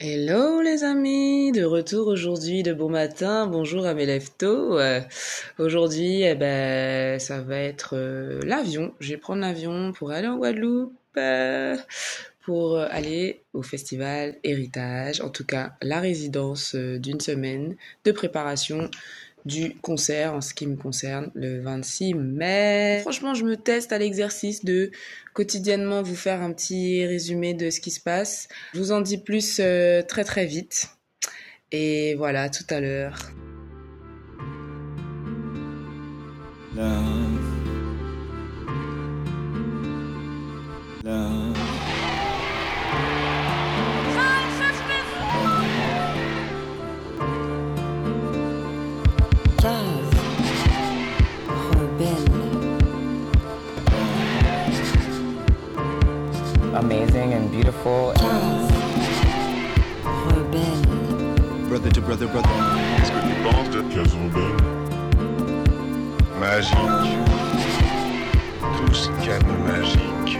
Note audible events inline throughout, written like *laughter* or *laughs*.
Hello les amis, de retour aujourd'hui de bon matin. Bonjour à mes leftos. Euh, aujourd'hui, eh ben, ça va être euh, l'avion. Je vais prendre l'avion pour aller en Guadeloupe, euh, pour aller au festival Héritage. En tout cas, la résidence d'une semaine de préparation du concert en ce qui me concerne le 26 mai. Franchement, je me teste à l'exercice de quotidiennement vous faire un petit résumé de ce qui se passe. Je vous en dis plus euh, très très vite. Et voilà, tout à l'heure. Amazing and beautiful. Brother to brother, brother. Qu'est-ce que tu penses de Jazz Rebelle Magique. Tous cannes magique.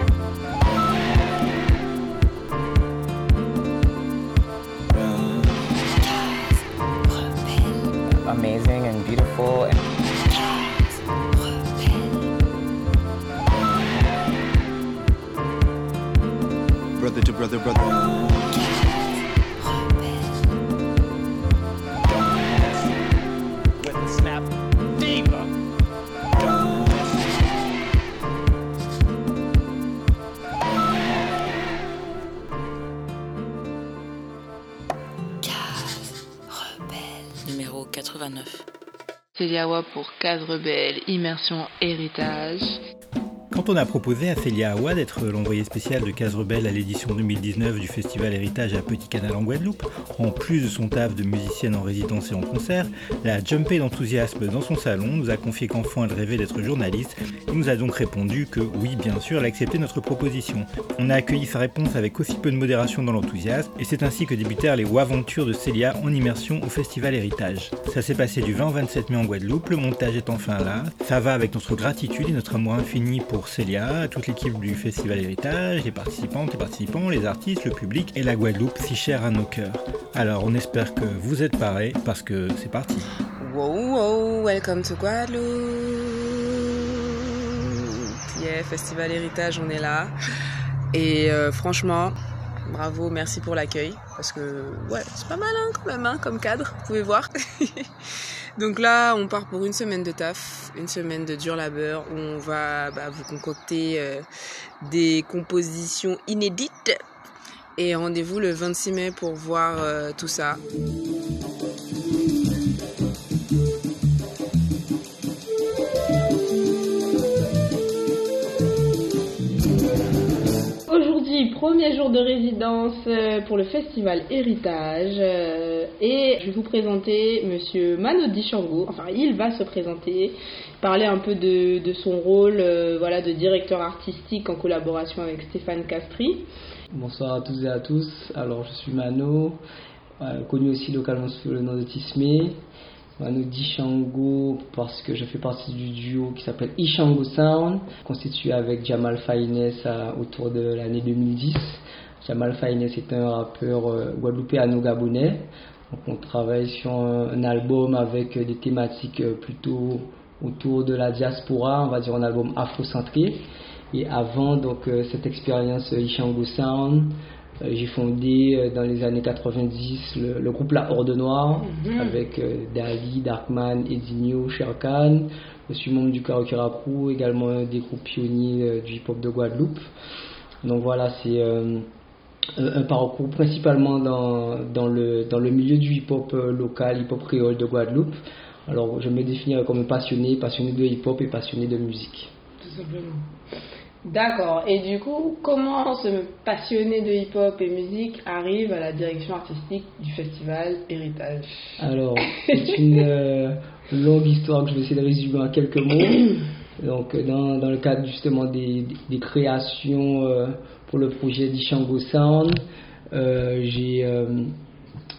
Amazing and beautiful. Brother to brother, brother. Snap Diva. Numéro 89. Céliawa pour Case Rebelle, Immersion Héritage. Quand on a proposé à Célia Awa d'être l'envoyé spécial de Case Rebelle à l'édition 2019 du Festival Héritage à Petit Canal en Guadeloupe, en plus de son taf de musicienne en résidence et en concert, elle a jumpé d'enthousiasme dans son salon, nous a confié qu'enfant elle rêvait d'être journaliste et nous a donc répondu que oui, bien sûr, elle acceptait notre proposition. On a accueilli sa réponse avec aussi peu de modération dans l'enthousiasme et c'est ainsi que débutèrent les aventures de Célia en immersion au Festival Héritage. Ça s'est passé du 20 au 27 mai en Guadeloupe, le montage est enfin là, ça va avec notre gratitude et notre amour infini pour Célia, toute l'équipe du Festival Héritage, les participantes et participants, les artistes, le public et la Guadeloupe si chère à nos cœurs. Alors on espère que vous êtes parés parce que c'est parti. Wow, wow, welcome to Guadeloupe. Yeah, Festival Héritage, on est là. Et euh, franchement, bravo, merci pour l'accueil. Parce que, ouais, c'est pas mal hein, quand même, hein, comme cadre, vous pouvez voir. *laughs* Donc là, on part pour une semaine de taf, une semaine de dur labeur, où on va bah, vous concocter euh, des compositions inédites. Et rendez-vous le 26 mai pour voir euh, tout ça. Premier jour de résidence euh, pour le festival Héritage euh, et je vais vous présenter monsieur Mano Dichango. Enfin, il va se présenter, parler un peu de, de son rôle euh, voilà, de directeur artistique en collaboration avec Stéphane Castri. Bonsoir à tous et à tous. Alors, je suis Mano, connu aussi localement sous le nom de Tismé. Mano Dishango parce que je fais partie du duo qui s'appelle Ishango Sound, constitué avec Jamal Faines euh, autour de l'année 2010. Jamal Faines est un rappeur euh, guadeloupéano-gabonais. Donc on travaille sur un, album avec des thématiques euh, plutôt autour de la diaspora, on va dire un album afrocentré. Et avant donc euh, cette expérience euh, Ishango Sound, euh, j'ai fondé euh, dans les années 90 le, le groupe La Horde Noire avec euh, Dali, Darkman, Edinho, Sherkan. Je suis membre du Karaoke Rap Crew, également un des groupes pionniers euh, du hip-hop de Guadeloupe. Donc voilà, c'est euh, un parcours principalement dans, dans, le, dans le milieu du hip-hop euh, local, hip-hop créole de Guadeloupe. Alors je me définirais comme un passionné, passionné de hip-hop et passionné de musique. Tout simplement. D'accord. Et du coup, comment ce passionné de hip-hop et musique arrive à la direction artistique du festival Héritage? Alors, c'est une euh, longue histoire que je vais essayer de résumer en quelques mots. *coughs* Donc, euh, dans, dans le cadre justement des, des créations euh, pour le projet d'Ishango Sound, euh, j'ai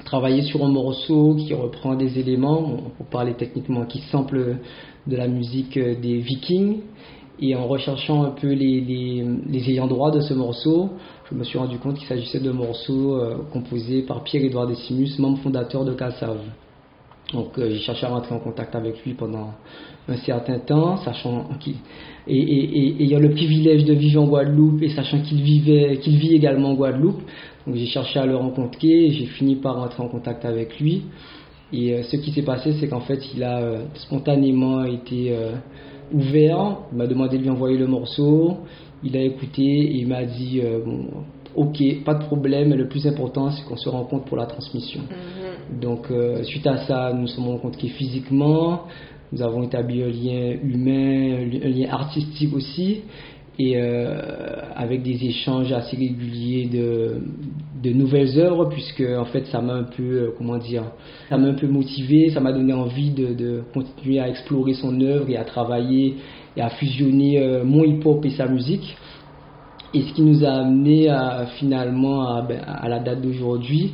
travaillé sur un morceau qui reprend des éléments, pour parler techniquement, qui sample de la musique des Vikings. Et en recherchant un peu les, les, les ayants droit de ce morceau, je me suis rendu compte qu'il s'agissait d'un morceau euh, composé par Pierre-Édouard Decimus, membre fondateur de Cassav. Donc euh, j'ai cherché à rentrer en contact avec lui pendant un certain temps, sachant qu'il et, et, et ayant le privilège de vivre en Guadeloupe et sachant qu'il vivait, qu'il vit également en Guadeloupe. Donc j'ai cherché à le rencontrer et j'ai fini par rentrer en contact avec lui. Et euh, ce qui s'est passé, c'est qu'en fait, il a spontanément été ouvert. Il m'a demandé de lui envoyer le morceau. Il a écouté et il m'a dit euh, Ok, pas de problème, le plus important, c'est qu'on se rencontre pour la transmission. Donc, euh, suite à ça, nous nous sommes rencontrés physiquement. Nous avons établi un lien humain, un lien artistique aussi, et euh, avec des échanges assez réguliers de, de nouvelles œuvres, puisque en fait, ça m'a un peu, euh, comment dire, ça m'a un peu motivé, ça m'a donné envie de, de continuer à explorer son œuvre et à travailler et à fusionner euh, mon hip-hop et sa musique. Et ce qui nous a amené à, finalement à, ben, à la date d'aujourd'hui,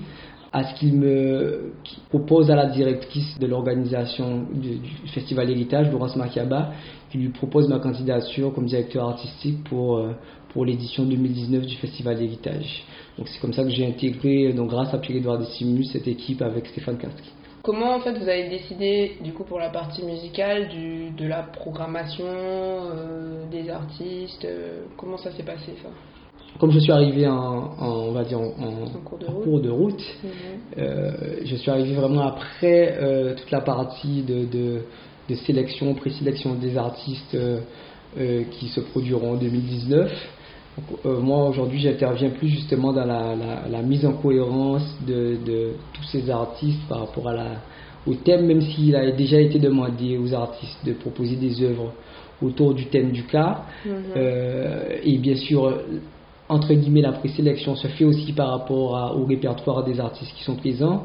à ce qu'il me propose à la directrice de l'organisation du, Festival Héritage, Laurence Makiaba, qui lui propose ma candidature comme directeur artistique pour, euh, pour l'édition 2019 du Festival Héritage. Donc c'est comme ça que j'ai intégré, donc grâce à Pierre-Edouard Decimus, cette équipe avec Stéphane Kaski. Comment en fait vous avez décidé du coup pour la partie musicale de la programmation euh, des artistes euh, Comment ça s'est passé ça? Comme je suis arrivé en, en- on va dire en, cours de en route. cours de route, euh, je suis arrivé vraiment après euh, toute la partie de, de, de sélection, présélection des artistes euh, qui se produiront en 2019. Donc, euh, moi aujourd'hui j'interviens plus justement dans la, la- la mise en cohérence de, tous ces artistes par rapport à la, au thème, même s'il a déjà été demandé aux artistes de proposer des œuvres autour du thème du cas. Euh, et bien sûr, entre guillemets, la présélection se fait aussi par rapport à- au répertoire des artistes qui sont présents.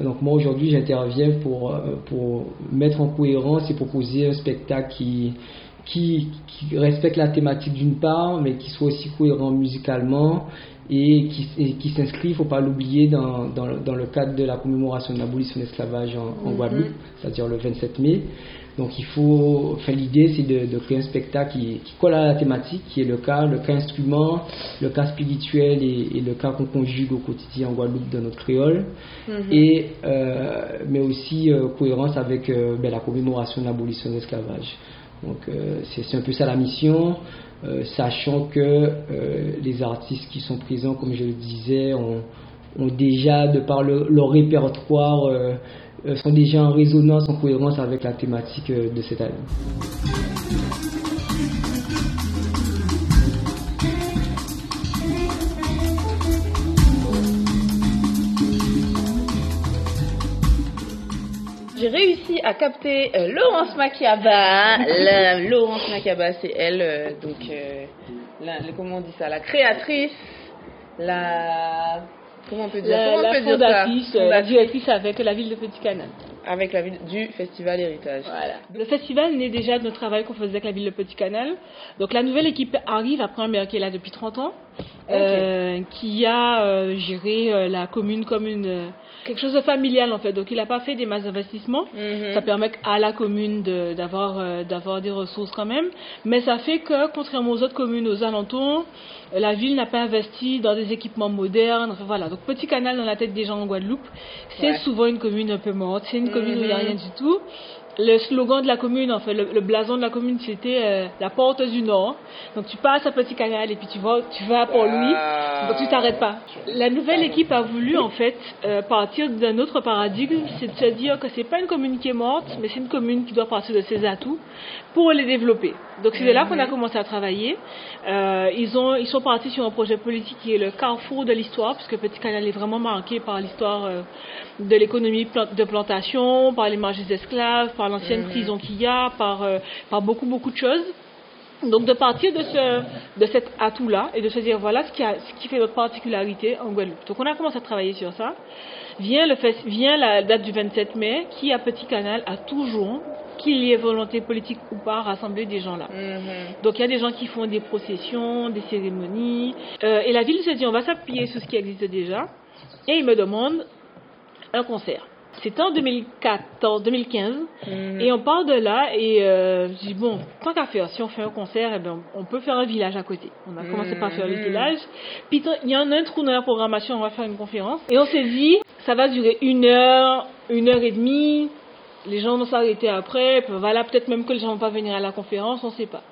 Donc moi aujourd'hui j'interviens pour, euh, pour mettre en cohérence et proposer un spectacle qui, qui, qui respecte la thématique d'une part, mais qui soit aussi cohérent musicalement et qui, et qui s'inscrit, il ne faut pas l'oublier, dans, dans, le- dans le cadre de la commémoration de l'abolition de l'esclavage en, en Guadeloupe, c'est-à-dire le 27 mai. Donc il faut, enfin l'idée c'est de, de créer un spectacle qui, qui colle à la thématique, qui est le cas, le cas instrument, le cas spirituel et, et le cas qu'on conjugue au quotidien en Guadeloupe dans notre créole, et euh, mais aussi euh, cohérence avec euh, ben, la commémoration de l'abolition de l'esclavage. Donc c'est un peu ça la mission, sachant que les artistes qui sont présents, comme je le disais, ont, ont déjà, de par le- leur répertoire, sont déjà en résonance, en cohérence avec la thématique euh, de cette année. J'ai réussi à capter euh, Laurence Makiaba. La- Laurence Makiaba, c'est elle, euh, donc, euh, comment on dit ça, la créatrice, la. Comment on peut dire, La, on la peut ça fondatrice, euh, la directrice avec la ville de Petit Canal. Avec la ville du Festival Héritage. Voilà. Le festival naît déjà de notre travail qu'on faisait avec la ville de Petit Canal. Donc la nouvelle équipe arrive après un maire qui est là depuis 30 ans, euh, qui a euh, géré euh, la commune comme une euh, quelque chose de familial en fait. Donc il n'a pas fait des masses d'investissement. Mhm. Ça permet à la commune de- euh, d'avoir des ressources quand même, mais ça fait que contrairement aux autres communes aux alentours, la ville n'a pas investi dans des équipements modernes. Enfin, voilà. Donc Petit Canal dans la tête des gens en Guadeloupe, c'est Ouais. souvent une commune un peu morte. C'est une commune où il n'y a Mhm. rien du tout. Le slogan de la commune, en fait, le, le blason de la commune, c'était euh, la porte du Nord. Donc tu passes à Petit Canal et puis tu vas, tu vas à Port-Louis. Ah. Donc tu t'arrêtes pas. La nouvelle équipe a voulu en fait euh, partir d'un autre paradigme, c'est de se dire que c'est pas une commune qui est morte, mais c'est une commune qui doit partir de ses atouts pour les développer. Donc c'est de là qu'on a commencé à travailler. Euh, ils ont, ils sont partis sur un projet politique qui est le carrefour de l'histoire, puisque Petit Canal est vraiment marqué par l'histoire de l'économie de plantation, par les marges des esclaves, par l'ancienne prison qu'il y a, par, euh, par beaucoup beaucoup de choses. Donc de partir de, ce, de cet atout-là et de se dire voilà ce qui, a, ce qui fait notre particularité en Guadeloupe. Donc on a commencé à travailler sur ça. Vient, le fest- vient la date du 27 mai qui à Petit Canal a toujours, qu'il y ait volonté politique ou pas, rassembler des gens là. Mhm. Donc il y a des gens qui font des processions, des cérémonies. Euh, et la ville se dit on va s'appuyer sur ce qui existe déjà. Et ils me demandent un concert. C'était en 2014, 2015. Mhm. Et on part de là et euh, je dis bon, tant qu'à faire, si on fait un concert, eh ben, on peut faire un village à côté. On a commencé par faire le Mhm. village. Puis il y en a un trou dans la programmation, on va faire une conférence. Et on s'est dit, ça va durer une heure, une heure et demie. Les gens vont s'arrêter après. Voilà, peut-être même que les gens vont pas venir à la conférence, on sait pas.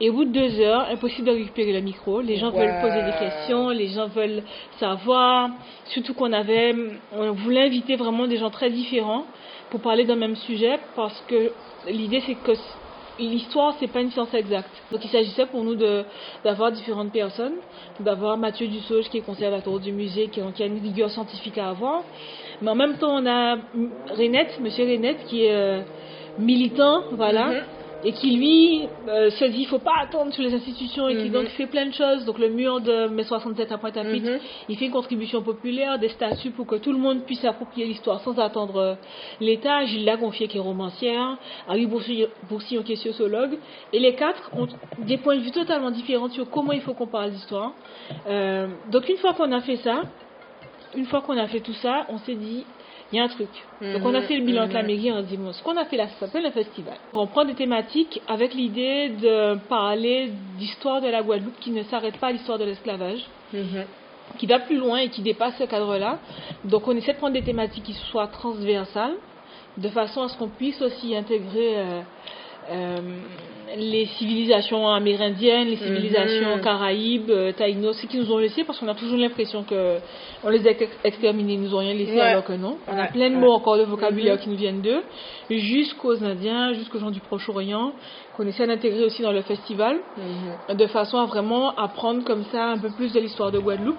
Et au bout de deux heures, impossible de récupérer le micro. Les gens Wow. veulent poser des questions, les gens veulent savoir. Surtout qu'on avait, on voulait inviter vraiment des gens très différents pour parler d'un même sujet parce que l'idée c'est que l'histoire c'est pas une science exacte. Donc il s'agissait pour nous d'avoir différentes personnes, d'avoir Mathieu Dussauge qui est conservateur du musée, qui, qui a une rigueur scientifique à avoir. Mais en même temps on a Renette, Monsieur Renette qui est euh, militant, voilà. Mhm. Et qui lui euh, se dit il faut pas attendre sur les institutions et qui Mhm. donc fait plein de choses. Donc le mur de mai 67 à Pointe-à-Pitre, Mhm. il fait une contribution populaire, des statuts pour que tout le monde puisse s'approprier l'histoire sans attendre euh, l'État. Gilles Lagonfier qui est romancière, Harry Boursillon qui est sociologue. Et les quatre ont des points de vue totalement différents sur comment il faut qu'on parle d'histoire. Euh, donc une fois qu'on a fait ça, une fois qu'on a fait tout ça, on s'est dit il y a un truc. Donc on a fait le bilan avec la Mhm. mairie, dit bon, ce qu'on a fait là, ça s'appelle un festival. On prend des thématiques avec l'idée de parler d'histoire de la Guadeloupe qui ne s'arrête pas à l'histoire de l'esclavage Mhm. qui va plus loin et qui dépasse ce cadre-là. Donc on essaie de prendre des thématiques qui soient transversales, de façon à ce qu'on puisse aussi intégrer euh, les civilisations amérindiennes, les civilisations Mhm. caraïbes, euh, taïnos, ceux qui nous ont laissé, parce qu'on a toujours l'impression que on les a ex- exterminés, ils nous ont rien laissé, Ouais. alors que non. On a Ouais, plein de mots encore de vocabulaire Mhm. qui nous viennent d'eux, jusqu'aux Indiens, jusqu'aux gens du Proche-Orient, qu'on essaie d'intégrer aussi dans le festival Mhm. de façon à vraiment apprendre comme ça un peu plus de l'histoire de Guadeloupe.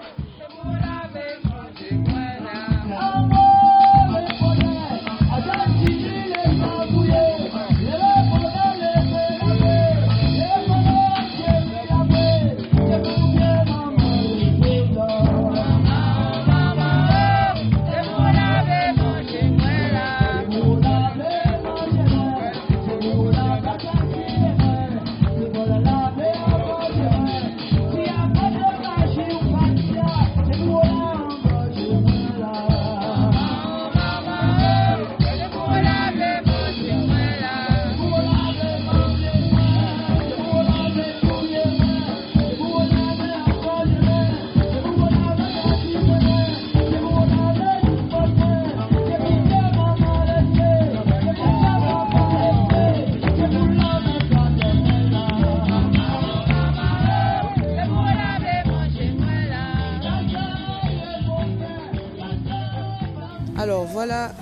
Alors voilà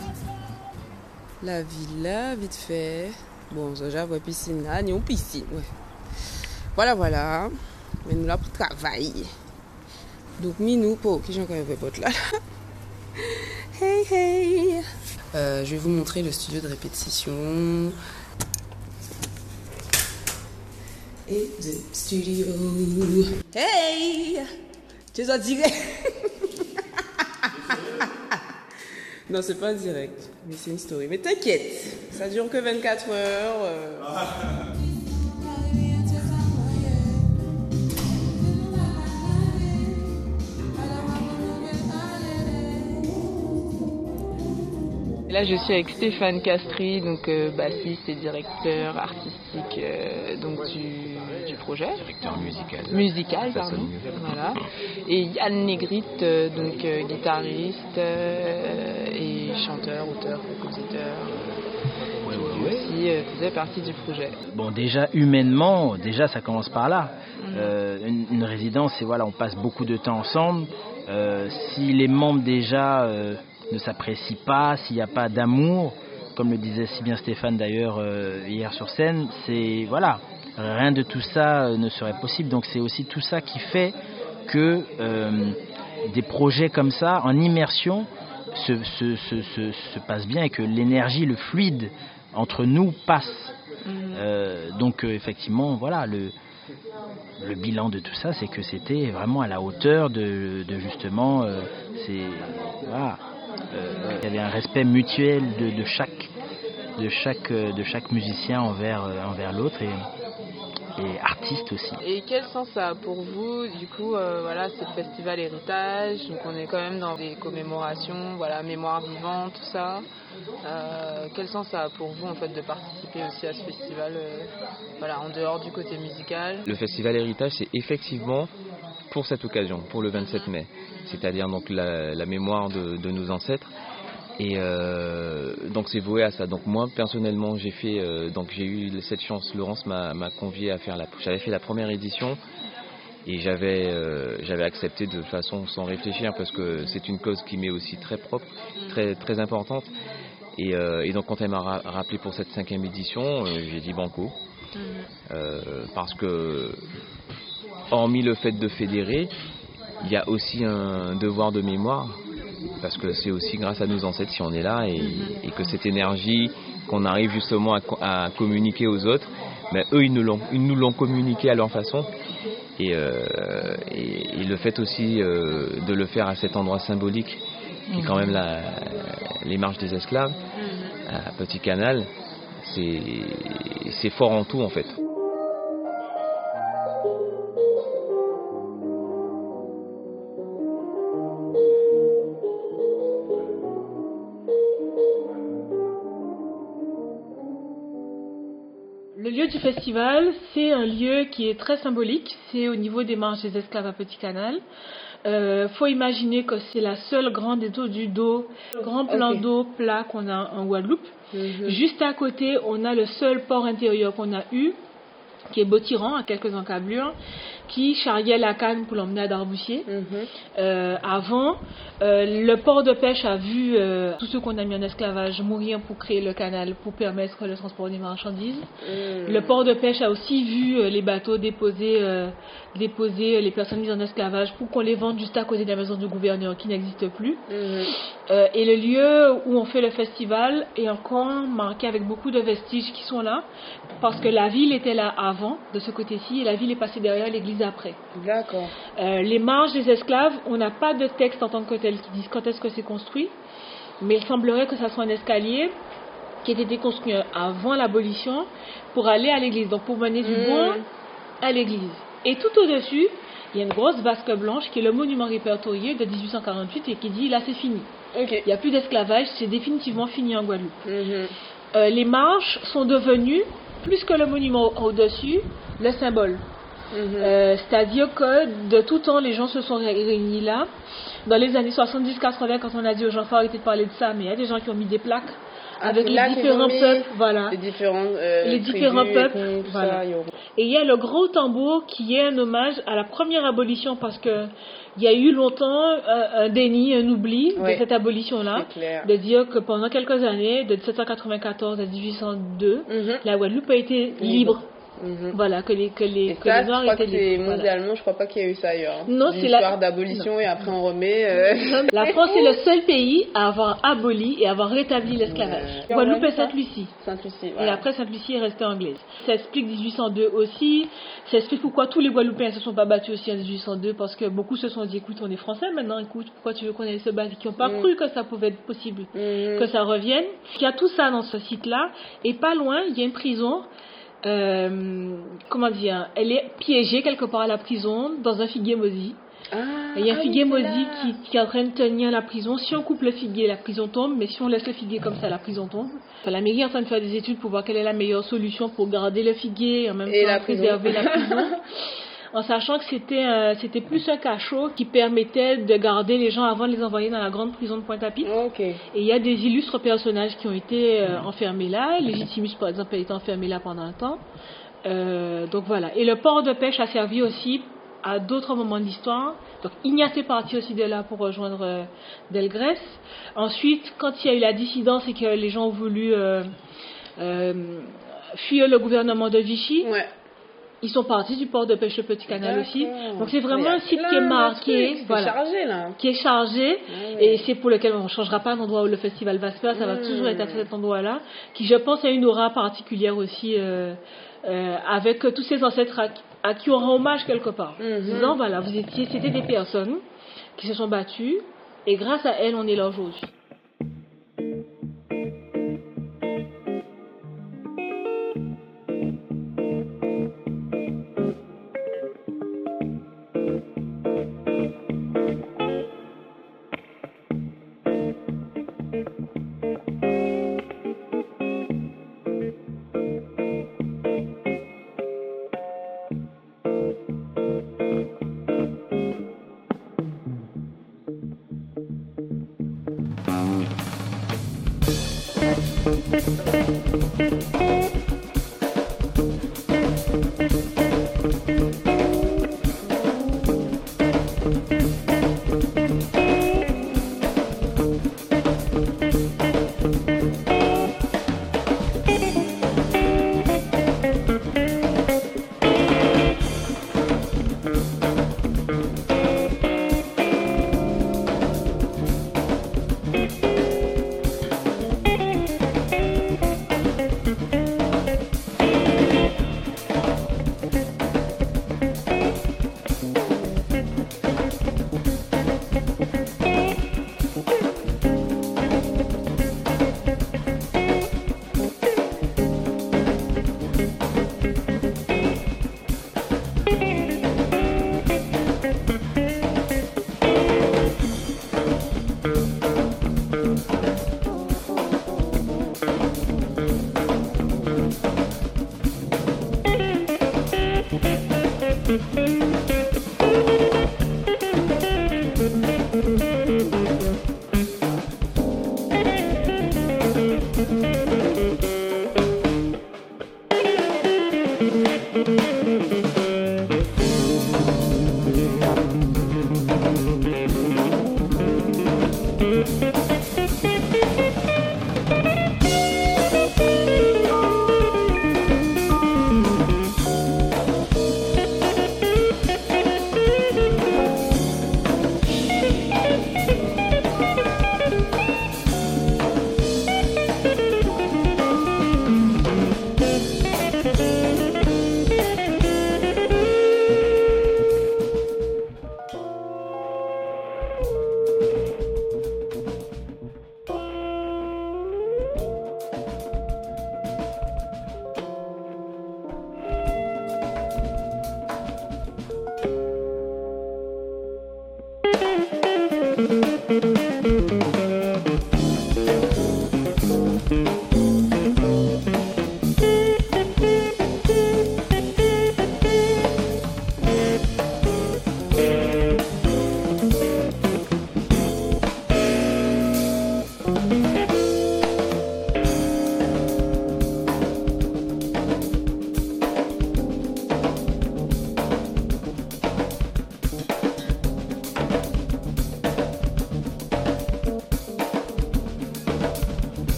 la villa, vite fait. Bon, déjà, voit piscine là, ni on piscine, ouais. Voilà, voilà. Mais nous là pour travail. Donc, minou, pour qui j'en connais pas là. Hey, hey. Euh, je vais vous montrer le studio de répétition. Et de studio. Hey! Tu es en direct? *laughs* Non, c'est pas direct, mais c'est une story. Mais t'inquiète, ça dure que 24 heures. euh. *laughs* Là, je suis avec Stéphane Castry, donc euh, bassiste et directeur artistique euh, donc du, du projet. Directeur musical. Musical, pardon. Voilà. Et Yann Négrite, euh, donc guitariste et chanteur, auteur, compositeur, Ouais, qui ouais, ouais. euh, faisait partie du projet. Bon, déjà humainement, déjà ça commence par là. Euh, une, une résidence, c'est voilà, on passe beaucoup de temps ensemble. Si les membres déjà ne s'apprécient pas, s'il n'y a pas d'amour, comme le disait si bien Stéphane d'ailleurs euh, hier sur scène, c'est voilà, rien de tout ça euh, ne serait possible. Donc c'est aussi tout ça qui fait que euh, des projets comme ça, en immersion, se, se, se, se, se passent bien et que l'énergie, le fluide entre nous passe. Euh, donc effectivement, voilà, le, le bilan de tout ça, c'est que c'était vraiment à la hauteur de, de justement, euh, c'est voilà, il y avait un respect mutuel de, chaque de chaque euh, de chaque musicien envers euh, envers l'autre. Et et artistes aussi. Et quel sens ça a pour vous Du coup, euh, voilà, c'est le festival héritage, donc on est quand même dans des commémorations, voilà, mémoire vivante, tout ça. Euh, quel sens ça a pour vous en fait de participer aussi à ce festival, euh, voilà, en dehors du côté musical? Le festival héritage, c'est effectivement pour cette occasion, pour le 27 mai, c'est-à-dire donc la, la mémoire de, de nos ancêtres. Et euh, donc c'est voué à ça. Donc moi personnellement j'ai fait euh, donc j'ai eu cette chance. Laurence m'a convié à faire la. J'avais fait la première édition et j'avais euh, j'avais accepté de façon sans réfléchir parce que c'est une cause qui m'est aussi très propre, très très importante. Et, euh, et donc quand elle m'a ra- rappelé pour cette cinquième édition, euh, j'ai dit banco Euh, parce que hormis le fait de fédérer, il y a aussi un devoir de mémoire parce que c'est aussi grâce à nos ancêtres si on est là et, et que cette énergie qu'on arrive justement à, co- à communiquer aux autres, ben, eux ils nous l'ont ils nous l'ont communiqué à leur façon et, euh, et, et le fait aussi euh, de le faire à cet endroit symbolique qui est quand même la, les marches des esclaves à Petit Canal, c'est c'est fort en tout en fait. Du festival, c'est un lieu qui est très symbolique. C'est au niveau des marches des esclaves à Petit Canal. Euh, faut imaginer que c'est la seule grande étendue d'eau, grand plan d'eau plat qu'on a en Guadeloupe. Juste à côté, on a le seul port intérieur qu'on a eu, qui est Botiran, à quelques encablures, qui charriait la canne pour l'emmener à Darboussier. Euh, avant, euh, le port de pêche a vu euh, tous ceux qu'on a mis en esclavage mourir pour créer le canal, pour permettre le transport des marchandises. Le port de pêche a aussi vu les bateaux déposer, déposer les personnes mises en esclavage pour qu'on les vende juste à côté de la maison du gouverneur qui n'existe plus. Euh, et le lieu où on fait le festival est encore marqué avec beaucoup de vestiges qui sont là, parce que la ville était là avant, de ce côté-ci, et la ville est passée derrière l'église après. D'accord. Euh, les marges des esclaves, on n'a pas de texte en tant que tel qui disent quand est-ce que c'est construit, mais il semblerait que ça soit un escalier qui ait été construit avant l'abolition pour aller à l'église, donc pour mener du Mm. bon à l'église. Et tout au-dessus, il y a une grosse vasque blanche qui est le monument répertorié de 1848 et qui dit là c'est fini. Il n'y a plus d'esclavage, c'est définitivement fini en Guadeloupe. Euh, les marches sont devenues, plus que le monument au-dessus, le symbole. Euh, C'est-à-dire que de tout temps, les gens se sont ré- réunis là. Dans les années 70-80, quand on a dit aux gens, faut arrêter de parler de ça, mais il y a des gens qui ont mis des plaques Ah, avec les différents peuples. Voilà. Les différents, euh, les différents peuples. tout voilà. ça, Et il y a le gros tambour qui est un hommage à la première abolition parce que il y a eu longtemps un, un déni, un oubli Ouais. de cette abolition-là. De dire que pendant quelques années, de 1794 à 1802, la Guadeloupe a été libre. Voilà, que les, que les, Et que ça, les je Noirs crois que étaient. Voilà. mondialement, je crois pas qu'il y a eu ça ailleurs. Non, Une c'est la- histoire d'abolition et après on remet. euh, La France est le seul pays à avoir aboli et à avoir rétabli l'esclavage. Ouais. Guadeloupe et. Sainte-Lucie. Sainte-Lucie, Et voilà. après, Sainte-Lucie est restée anglaise. Ça explique 1802 aussi. Ça explique pourquoi tous les Guadeloupéens ne se sont pas battus aussi en 1802 parce que beaucoup se sont dit écoute, on est français maintenant, écoute, pourquoi tu veux qu'on aille se battre? Qui n'ont pas Mm. cru que ça pouvait être possible, que ça revienne. Il y a tout ça dans ce site-là. Et pas loin, il y a une prison. Euh, comment dire Elle est piégée quelque part à la prison dans un figuier maudit. Et il y a un ah figuier maudit qui, qui est en train de tenir la prison. Si on coupe le figuier, la prison tombe, mais si on laisse le figuier comme ça, la prison tombe. Enfin, la mairie est en train de faire des études pour voir quelle est la meilleure solution pour garder le figuier et en même Et temps la prison. préserver la prison. *laughs* en sachant que c'était euh, c'était plus un cachot qui permettait de garder les gens avant de les envoyer dans la grande prison de Pointe-à-Pitre. Et il y a des illustres personnages qui ont été euh, enfermés là. Légitimus, par exemple, a été enfermé là pendant un temps. Euh, donc voilà. Et le port de pêche a servi aussi à d'autres moments de l'histoire. Donc Ignace est parti aussi de là pour rejoindre euh, Delgrès. Ensuite, quand il y a eu la dissidence et que les gens ont voulu euh, euh, fuir le gouvernement de Vichy, ils sont partis du port de pêche de Petit Canal aussi. Donc c'est vraiment un site qui est marqué, voilà, chargé, là. qui est chargé, et c'est pour lequel on ne changera pas l'endroit où le festival va se faire. Ça va Mm. toujours être à cet endroit-là, qui je pense a une aura particulière aussi. euh, euh, avec tous ces ancêtres à, à qui on rend hommage quelque part. Mhm. Disant, voilà, vous étiez, c'était des personnes qui se sont battues, et grâce à elles, on est là aujourd'hui.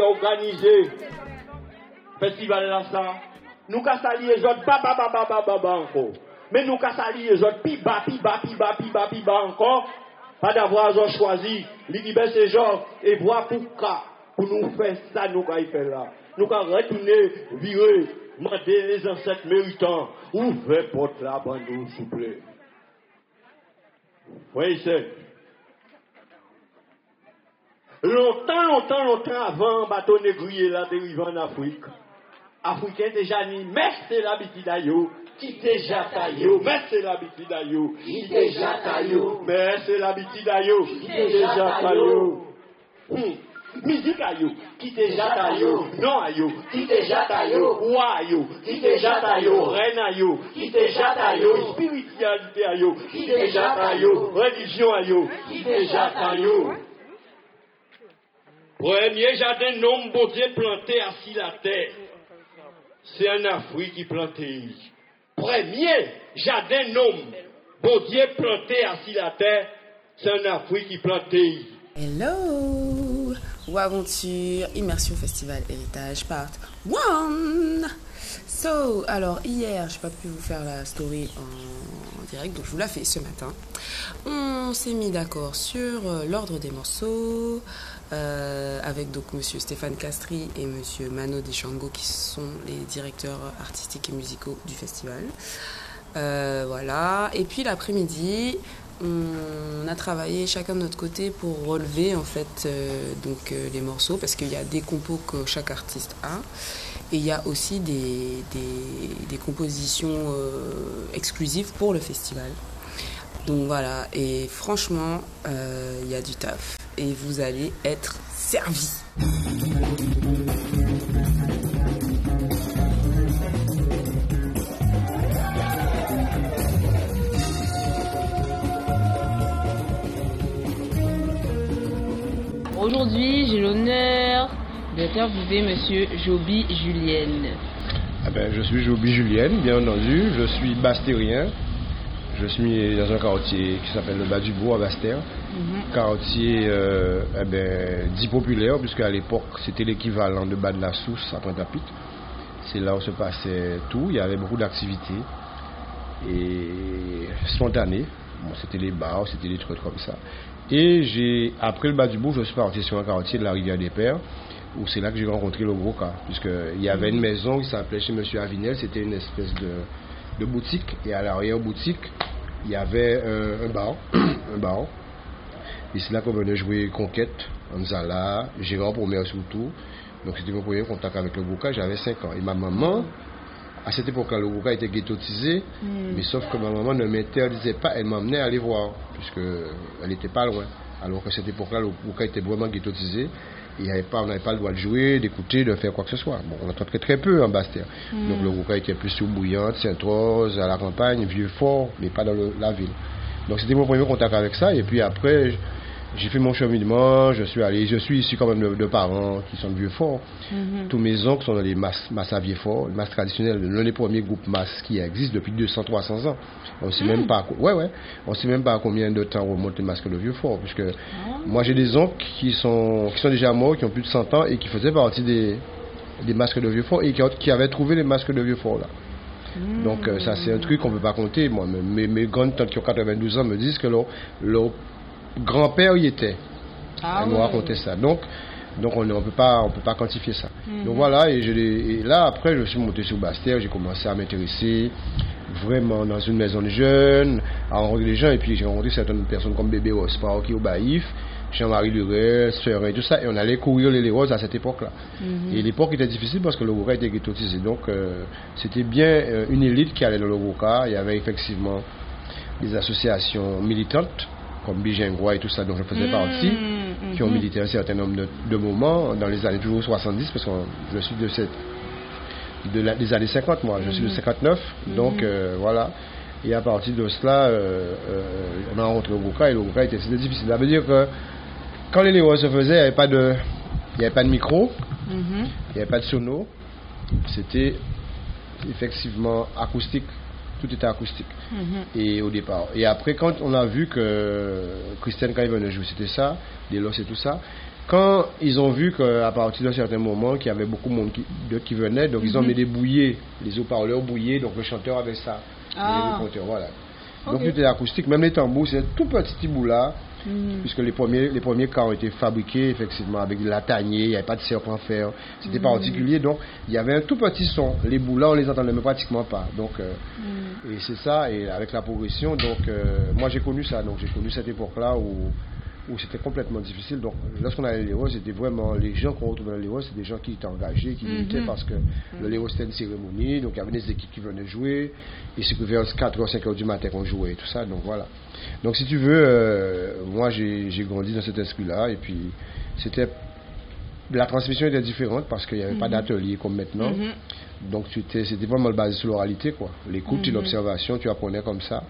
qui a organisé festival là ça. Nous ka sali les autres, ba ba ba ba ba ba ba encore. Mais nous ka sali les autres, pi ba pi ba pi ba pi ba pi ba encore. Pas d'avoir ont choisi l'univers ces gens et voir pour cas pour nous faire ça nous ka y faire là. Nous ka retourner virer demander les ancêtres méritants, ouvrez porte la nous, s'il vous plaît. Oui, c'est. Longtemps, longtemps, longtemps avant, bateau négrier là dérivé en Afrique. Africain déjà ni, mais c'est l'habitude d'ailleurs. Qui déjà taillot, mais c'est l'habitude d'ailleurs. Qui déjà taillot. Mais c'est l'habitude d'ailleurs. Qui déjà taillot. Hum. Musique ayo, qui déjà taillot, non ayo, Qui déjà taillot. roi ayo, Qui déjà taillot. reine ayo, Qui déjà taillot. spiritualité ayo, Qui déjà taillot. religion ayo, Qui déjà taillot. Premier jardin non bon Dieu planté assis la terre. C'est un Afrique qui planté. Premier jardin non bon Dieu planté assis la terre. C'est un Afrique qui planté. Hello Ou Aventure Immersion Festival Héritage Part 1 So, alors hier, j'ai pas pu vous faire la story en direct, donc je vous la fais ce matin. On s'est mis d'accord sur euh, l'ordre des morceaux, euh, avec donc monsieur Stéphane Castri et monsieur Mano Deschango qui sont les directeurs artistiques et musicaux du festival. Euh, voilà. Et puis l'après-midi, on a travaillé chacun de notre côté pour relever en fait euh, donc euh, les morceaux parce qu'il y a des compos que chaque artiste a et il y a aussi des, des, des compositions euh, exclusives pour le festival. Donc voilà, et franchement, euh, il y a du taf et vous allez être servi. Aujourd'hui, j'ai l'honneur d'interviewer Monsieur Joby Julien. Ah ben, je suis Joby Julien, bien entendu. Je suis bastérien. Je suis dans un quartier qui s'appelle le Bas du Bois à Bastère. Mhm. Quartier euh, eh ben, dit populaire, puisque à l'époque c'était l'équivalent de Bas de la Sousse à Pointe-à-Pitre. C'est là où se passait tout. Il y avait beaucoup d'activités et spontanées. Bon, c'était les bars, c'était des trucs comme ça. Et j'ai, après le Bas du Bois, je suis parti sur un quartier de la Rivière des Pères où c'est là que j'ai rencontré le gros cas. Puisqu'il y avait une maison qui s'appelait chez M. Avinel, c'était une espèce de, de boutique. Et à l'arrière-boutique, il y avait un, un bar. *clears throat* un bar. Et c'est là qu'on venait jouer Conquête, Anzala, Gérard Promer surtout. Donc c'était mon premier contact avec le Gouka, j'avais 5 ans. Et ma maman, à cette époque-là, le Gouka était ghettotisé, Mm. mais sauf que ma maman ne m'interdisait pas, elle m'emmenait aller voir, puisqu'elle n'était pas loin. Alors qu'à cette époque-là, le Gouka était vraiment ghettotisé. Il y avait pas, on n'avait pas le droit de jouer, d'écouter, de faire quoi que ce soit. Bon, on entendait très peu en Bastère. Mm. Donc le Gouka était plus sur Bouillante, Sainte-Rose, à la campagne, Vieux-Fort, mais pas dans le- la ville. Donc c'était mon premier contact avec ça. Et puis après, j'ai fait mon cheminement, je suis allé, je suis issu quand même de, de parents qui sont de Vieux-Fort. Mhm. Tous mes oncles sont dans les masses, masses à Vieux-Fort, les masses traditionnelles, l'un des premiers groupes masses qui existent depuis 200-300 ans. On sait même pas, ouais, ouais, on sait même pas à combien de temps remontent les masques de Vieux-Fort, puisque moi j'ai des oncles qui sont, qui sont déjà morts, qui ont plus de 100 ans et qui faisaient partie des, des masques de Vieux-Fort et qui, qui avaient trouvé les masques de Vieux-Fort là. Donc euh, ça c'est un truc qu'on peut pas compter. Moi, mes, mes grandes tantes qui ont 92 ans me disent que leur, leur grand-père y était. Ah Elles nous ouais. racontaient ça. Donc, donc on ne peut pas, on peut pas quantifier ça. Mhm. Donc voilà, et, je l'ai- et là après je suis monté sur Bastère, j'ai commencé à m'intéresser vraiment dans une maison de jeunes, à rencontrer des gens, et puis j'ai rencontré certaines personnes comme Bébé Rospar qui est au Baïf, Jean-Marie Lurel, Sœur et tout ça, et on allait courir les roses à cette époque-là. Mhm. Et l'époque était difficile parce que le Gouka était ghettotisé. Donc euh, c'était bien euh, une élite qui allait dans le Gouka. Il y avait effectivement des associations militantes comme Bijengois et tout ça dont je faisais Mhm, partie, qui ont mhm. milité un certain nombre de, de moments dans les années toujours 70 parce que je suis de cette de la- des années 50 moi, je suis de Mhm. 59 donc euh, voilà. Et à partir de cela, on a rencontré le Gouka et le Gouka était c'était difficile. Ça veut dire que quand les Léos se faisaient, il n'y avait pas de il y avait pas de micro, Mhm. il n'y avait pas de sono. C'était effectivement acoustique. Tout était acoustique. Mhm. Et au départ. Et après, quand on a vu que Christiane, quand il venait jouer, c'était ça, des los et tout ça. Quand ils ont vu qu'à partir d'un certain moment, qu'il y avait beaucoup de monde qui, de- qui venait, donc ils ont Mhm. mis des bouillés, les haut-parleurs bouillés, donc le chanteur avait ça. Ah. Les. Donc tout était acoustique, même les tambours, c'est tout petit bout là, Mhm. puisque les premiers, les premiers cas ont été fabriqués effectivement avec de la tanier, il n'y avait pas de en fer, c'était Mhm. particulier, donc il y avait un tout petit son. Les bouts là, on les entendait même pratiquement pas. Donc, euh, Mhm. et c'est ça, et avec la progression, donc euh, moi j'ai connu ça, donc j'ai connu cette époque-là où, où c'était complètement difficile. Donc lorsqu'on allait à l'Héros, c'était vraiment les gens qu'on retrouvait à l'Héros, c'est des gens qui étaient engagés, qui Mhm. militaient parce que le l'Héros c'était une cérémonie, donc il y avait des équipes qui venaient jouer, et c'est que vers 4h, 5h du matin qu'on jouait et tout ça, donc voilà. Donc si tu veux, euh, moi j'ai grandi dans cet esprit-là, et puis c'était la transmission était différente parce qu'il n'y avait pas Mhm. d'atelier comme maintenant. Donc c'était vraiment basé sur l'oralité, quoi. L'écoute l'observation, tu apprenais comme ça.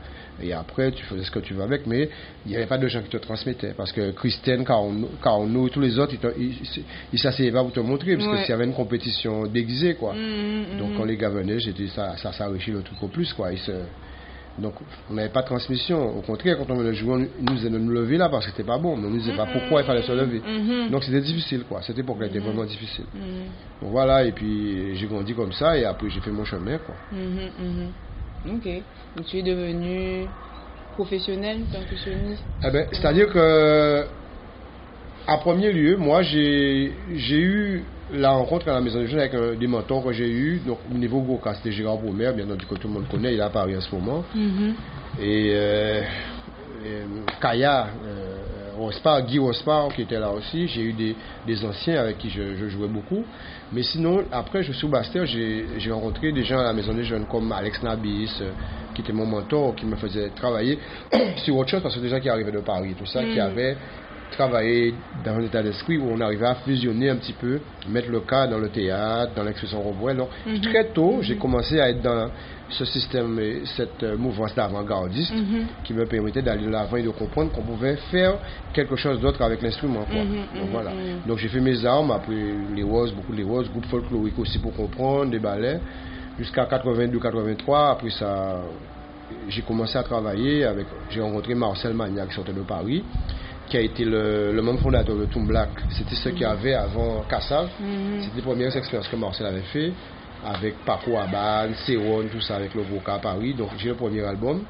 Et après, tu faisais ce que tu veux avec, mais il n'y avait pas de gens qui te transmettaient. Parce que Christiane, Carnot et tous les autres, ils ils s'asseyaient pas pour te montrer, parce Ouais. que y avait une compétition déguisée, quoi. Mhm, Donc mhm. quand les gars venaient, j'étais- ça, ça s'enrichit le truc au plus, quoi. Ils se- Donc on n'avait pas de transmission. Au contraire, quand on venait jouer, on nous de nous lever là parce que c'était pas bon. Mais on nous disait pas pourquoi il fallait se lever. Mhm. Donc c'était difficile, quoi. Cette époque-là était vraiment difficile. Mhm. Donc voilà, et puis j'ai grandi comme ça, et après j'ai fait mon chemin, quoi. Mhm, mhm. Ok. Donc tu es devenu professionnel, percussionniste Eh ben, c'est-à-dire que, à premier lieu, moi, j'ai j'ai eu la rencontre à la maison des jeunes avec un, des mentors que j'ai eu. Donc, au niveau Goka, c'était Gérard Beaumer, bien entendu, que tout le monde connaît, il est à Paris en ce moment. Mhm. Et, euh, euh, Kaya, euh, Rospar, Guy Rospar, qui était là aussi. J'ai eu des, des anciens avec qui je, je jouais beaucoup. Mais sinon, après, je suis au Bastère, j'ai rencontré des gens à la maison des jeunes comme Alex Nabis, euh, qui était mon mentor, qui me faisait travailler *coughs* sur autre chose, parce que des gens qui arrivaient de Paris, tout ça, qui Mm. avaient travaillé dans un état d'esprit où on arrivait à fusionner un petit peu, mettre le cas dans le théâtre, dans l'expression roboelle. Donc, Mhm. très tôt, j'ai commencé à être dans ce système, et cette euh, mouvance d'avant-gardiste Mhm. qui me permettait d'aller de l'avant et de comprendre qu'on pouvait faire quelque chose d'autre avec l'instrument. Mhm, Donc, mhm, voilà. mhm. Donc j'ai fait mes armes, après les roses, beaucoup les roses, groupe folklorique aussi pour comprendre, des ballets, jusqu'à 82-83. Après ça, j'ai commencé à travailler avec, j'ai rencontré Marcel Magnac sortait de Paris, qui a été le, le membre fondateur de Toon Black. C'était ce qu'il y avait avant Kassav. Mhm. C'était les premières expériences que Marcel avait fait avec Paco Abad, Céron, tout ça avec le Voca à Paris. Donc j'ai le premier album.